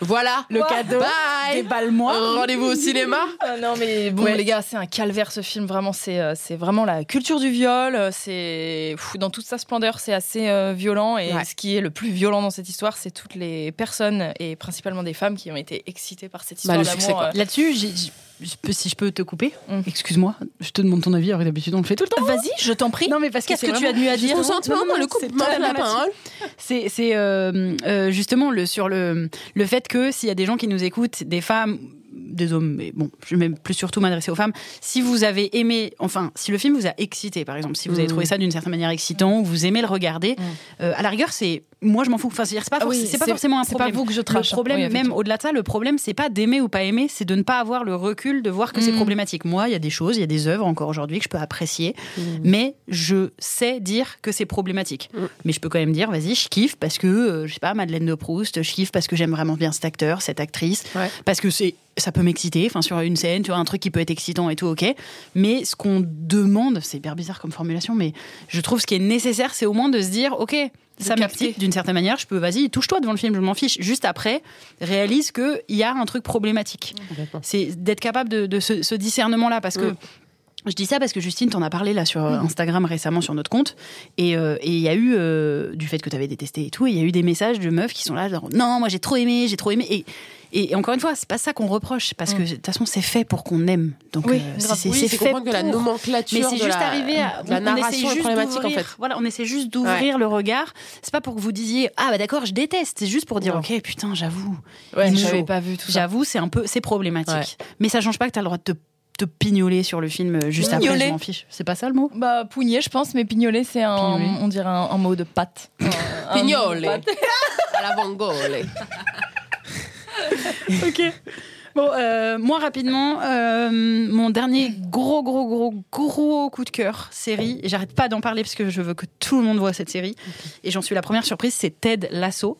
Voilà. Le cadeau. Bye. Déballe-moi. Rendez-vous au cinéma. Ah non mais bon Ouais. les gars c'est un calvaire ce film vraiment c'est euh, c'est vraiment la culture du viol euh, c'est pff, dans toute sa splendeur c'est assez euh, violent et Ouais. ce qui est le plus violent dans cette histoire c'est toutes les personnes et principalement des femmes qui ont été excitées par cette Bah, histoire succès, d'amour quoi. euh. Là-dessus, j'ai- si je peux te couper, Mm. excuse-moi, je te demande ton avis, alors que d'habitude on le fait tout le temps. vas-y je t'en prie Non mais parce que qu'est-ce que tu as de mieux à dire Consentement, Non, non, le couple, la parole. C'est c'est, euh, euh, justement le, sur le, le fait que s'il y a des gens qui nous écoutent, des femmes, des hommes, mais bon, je vais plus surtout m'adresser aux femmes, si vous avez aimé, enfin, si le film vous a excité, par exemple, si vous avez Mm. trouvé ça d'une certaine manière excitant, ou vous aimez le regarder, euh, à la rigueur, c'est. Moi, je m'en fous. Enfin, c'est c'est pas, Ah oui, forc- c'est pas forcément un c'est pas problème. vous que je Le trache, hein. problème, Oui, même au-delà de ça, le problème, c'est pas d'aimer ou pas aimer, c'est de ne pas avoir le recul de voir que c'est Mm. problématique. Moi, il y a des choses, il y a des œuvres encore aujourd'hui que je peux apprécier, Mm. mais je sais dire que c'est problématique. Mm. Mais je peux quand même dire, vas-y, je kiffe parce que, euh, je sais pas, Madeleine de Proust, je kiffe parce que j'aime vraiment bien cet acteur, cette actrice, Ouais. parce que c'est ça peut m'exciter, enfin sur une scène, tu vois, un truc qui peut être excitant et tout, ok. Mais ce qu'on demande, c'est hyper bizarre comme formulation, mais je trouve ce qui est nécessaire, c'est au moins de se dire, ok, ça m'excite d'une certaine manière, je peux, vas-y, touche-toi devant le film, je m'en fiche. Juste après, réalise qu'il y a un truc problématique. C'est d'être capable de, de ce, ce discernement-là, parce que je dis ça parce que Justine t'en a parlé là sur Instagram récemment sur notre compte et euh, et il y a eu euh, du fait que tu avais détesté et tout, il y a eu des messages de meufs qui sont là genre non moi j'ai trop aimé, j'ai trop aimé et et encore une fois, c'est pas ça qu'on reproche parce que de toute façon c'est fait pour qu'on aime. Donc Oui, euh, c'est Oui, fait comprendre que la pour. nomenclature Mais c'est juste la, arrivé à la on- on narration essaie est juste problématique en d'ouvrir- fait. Voilà, on essaie juste d'ouvrir le regard. C'est pas pour que vous disiez ah bah d'accord, je déteste. C'est juste pour dire Non. ok putain j'avoue. ouais j'avais pas vu tout ça J'avoue, c'est un peu, c'est problématique. Mais ça change pas que tu as le droit de te, te pignoler sur le film euh, juste après. Pignoler. Je m'en fiche. C'est pas ça le mot? Bah pougner je pense mais pignoler c'est un Pignoler. on dirait un, un mot de patte Un- un mot de Pignole. patte. À la vangole. Ok. Bon, euh, moi rapidement, euh, mon dernier gros, gros, gros, gros coup de cœur série. Et j'arrête pas d'en parler parce que je veux que tout le monde voit cette série. Et j'en suis la première surprise, c'est Ted Lasso,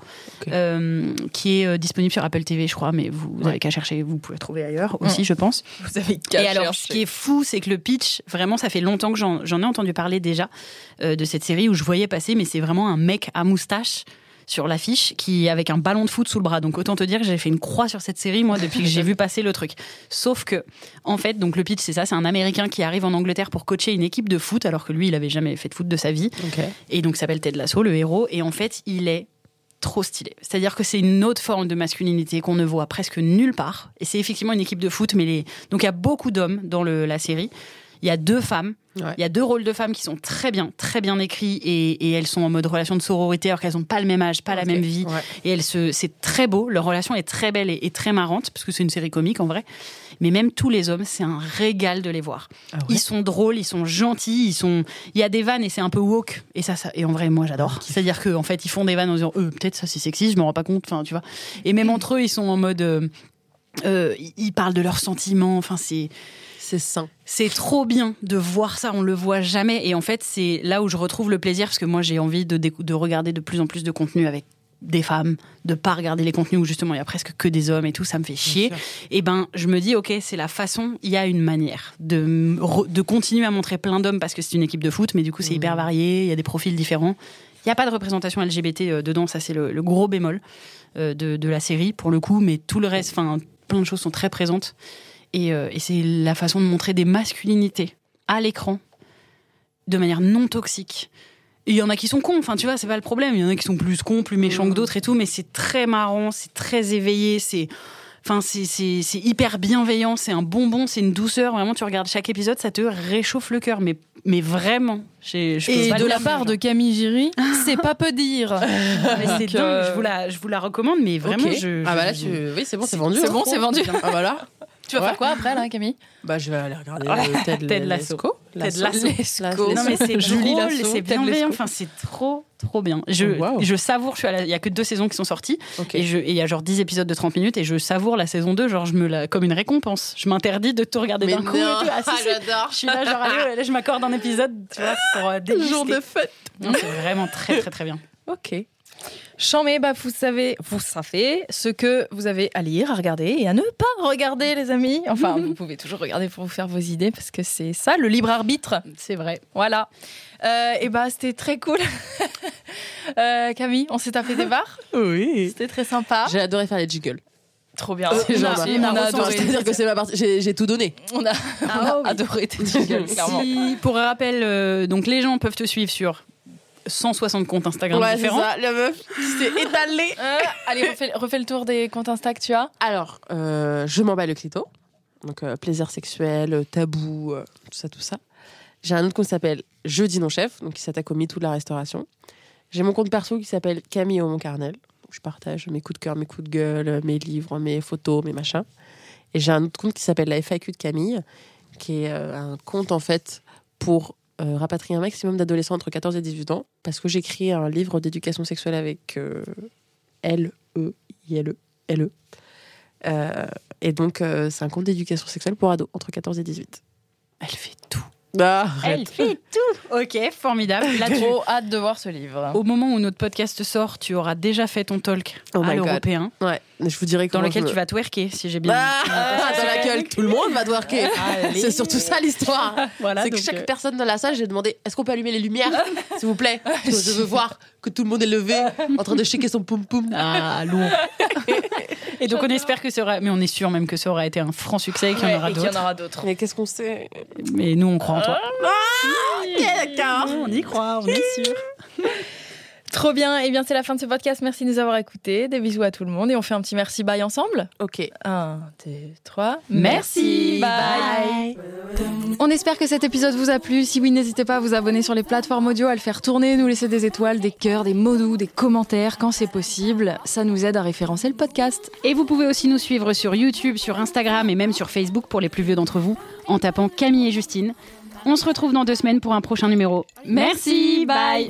euh, qui est euh, disponible sur Apple TV, je crois, mais vous, vous avez qu'à chercher, vous pouvez le trouver ailleurs aussi, je pense. vous avez qu'à Et alors, chercher. ce qui est fou, c'est que le pitch, vraiment, ça fait longtemps que j'en j'en ai entendu parler déjà de cette série où je voyais passer, mais c'est vraiment un mec à moustache sur l'affiche qui avec un ballon de foot sous le bras. Donc autant te dire que j'ai fait une croix sur cette série moi depuis que j'ai vu passer le truc. Sauf que en fait, donc le pitch c'est ça, c'est un Américain qui arrive en Angleterre pour coacher une équipe de foot alors que lui il avait jamais fait de foot de sa vie et donc il s'appelle Ted Lasso, le héros, et en fait, il est trop stylé. C'est-à-dire que c'est une autre forme de masculinité qu'on ne voit presque nulle part. Et c'est effectivement une équipe de foot, mais les... donc il y a beaucoup d'hommes dans le- la série. Il y a deux femmes. Ouais. Il y a deux rôles de femmes qui sont très bien, très bien écrits et, et elles sont en mode relation de sororité alors qu'elles n'ont pas le même âge, pas la même vie. Ouais. Et elles se, c'est très beau. Leur relation est très belle et, et très marrante parce que c'est une série comique en vrai. Mais même tous les hommes, c'est un régal de les voir. Ah ouais Ils sont drôles, ils sont gentils, ils sont. Il y a des vannes et c'est un peu woke. Et ça, ça et en vrai, moi, j'adore. C'est-à-dire qu'en fait, ils font des vannes en disant, euh, peut-être ça c'est sexy, je me rends pas compte. Enfin, tu vois. Et même entre eux, ils sont en mode. euh, euh, ils parlent de leurs sentiments. Enfin, c'est. C'est sain. C'est trop bien de voir ça, on le voit jamais. Et en fait, c'est là où je retrouve le plaisir, parce que moi, j'ai envie de, regarder de plus en plus de contenu avec des femmes, de pas regarder les contenus où justement il y a presque que des hommes et tout, ça me fait chier. Et ben je me dis ok c'est la façon, il y a une manière de de continuer à montrer plein d'hommes parce que c'est une équipe de foot, mais du coup c'est hyper varié, il y a des profils différents. Il n'y a pas de représentation LGBT euh, dedans, ça c'est le, le gros bémol euh, de, de la série pour le coup, mais tout le reste, enfin plein de choses sont très présentes et, euh, et c'est la façon de montrer des masculinités à l'écran de manière non toxique. Il y en a qui sont cons, enfin tu vois, c'est pas le problème. Il y en a qui sont plus cons, plus méchants que d'autres et tout, mais c'est très marrant, c'est très éveillé, c'est. Enfin, c'est- c'est c'est hyper bienveillant, c'est un bonbon, c'est une douceur. Vraiment, tu regardes chaque épisode, ça te réchauffe le cœur, mais, mais vraiment. Je Et de la part de Camille Giry, c'est pas peu dire. C'est dingue, euh, je vous, la, je vous la recommande, mais vraiment, je. Ah bah là, tu... oui, c'est bon, c'est vendu. C'est hein. bon, c'est vendu. Ah voilà. Tu vas Ouais. faire quoi après là, Camille? Bah, je vais aller regarder Ouais. euh, Ted, Ted Lasso. Lasso. Ted Lasso. Non mais c'est drôle, Lasso, c'est bienveillant, enfin c'est trop trop bien. Je, Oh, wow. je savoure, je suis à la- il y a que deux saisons qui sont sorties et je- et il y a genre 10 épisodes de 30 minutes et je savoure la saison 2 genre je me la comme une récompense. Je m'interdis de tout regarder d'un coup et non, tout. Ah, si, si. j'adore. Je suis là genre allez, je m'accorde un épisode, tu vois, pour euh, déguster. Jour de fête. C'est vraiment très très très bien. Ok. Chambé, bah vous savez, vous savez ce que vous avez à lire, à regarder et à ne pas regarder, les amis. Enfin, vous pouvez toujours regarder pour vous faire vos idées parce que c'est ça le libre arbitre. C'est vrai. Voilà. Euh, et bah c'était très cool. Euh, Camille, on s'est tapé des barres. Oui. C'était très sympa. J'ai adoré faire les jiggles. Trop bien. C'est on, genre, a, on a Enfin, adoré. C'est-à-dire que c'est ma partie. J'ai j'ai tout donné. On a, on a adoré tes jingles, clairement. Si, pour rappel, euh, donc les gens peuvent te suivre sur 160 comptes Instagram Ouais, c'est différents. ça. La meuf s'est étalée. Euh, allez, refais, refais le tour des comptes Insta que tu as. Alors, euh, je m'en bats le clito. Donc, euh, plaisir sexuel, tabou, euh, tout ça, tout ça. J'ai un autre compte qui s'appelle Jeudi non chef, donc qui s'attaque au MeToo de la restauration. J'ai mon compte perso qui s'appelle Camille au Carnel. où je partage mes coups de cœur, mes coups de gueule, mes livres, mes photos, mes machins. Et j'ai un autre compte qui s'appelle la FAQ de Camille, qui est euh, un compte en fait pour euh, rapatrier un maximum d'adolescents entre 14 et 18 ans, parce que j'écris un livre d'éducation sexuelle avec euh, L, E, I, L, E. Euh, et donc, c'est un compte d'éducation sexuelle pour ados entre 14 et 18. Elle fait tout. Ah, Elle fait tout. Ok, formidable. Là, Trop hâte de voir ce livre. au moment où notre podcast sort, tu auras déjà fait ton talk Oh à l'européen, Ouais, je vous dirais dans lequel me- tu vas twerker, si j'ai bien. Ah, dans laquelle tout le monde va twerker. C'est surtout ça l'histoire. Voilà, c'est que chaque euh, personne dans la salle, j'ai demandé est-ce qu'on peut allumer les lumières, s'il vous plaît? Parce que Je veux voir que tout le monde est levé, en train de shaker son poum poum. Ah, lourd. et donc on espère que ça aura, mais on est sûr même que ça aura été un franc succès et qu'il y en aura d'autres. aura d'autres. Mais qu'est-ce qu'on sait? Mais nous on croit en toi. d'accord. On y croit, on est sûr. Trop bien. Et bien, c'est la fin de ce podcast. Merci de nous avoir écoutés. Des bisous à tout le monde. Et on fait un petit merci bye ensemble. Ok. Un, deux, trois. Merci, bye. On espère que cet épisode vous a plu. Si oui, n'hésitez pas à vous abonner sur les plateformes audio, à le faire tourner, nous laisser des étoiles, des cœurs, des mots doux, des commentaires quand c'est possible. Ça nous aide à référencer le podcast. Et vous pouvez aussi nous suivre sur YouTube, sur Instagram et même sur Facebook pour les plus vieux d'entre vous en tapant Camille et Justine. On se retrouve dans deux semaines pour un prochain numéro. Merci, bye.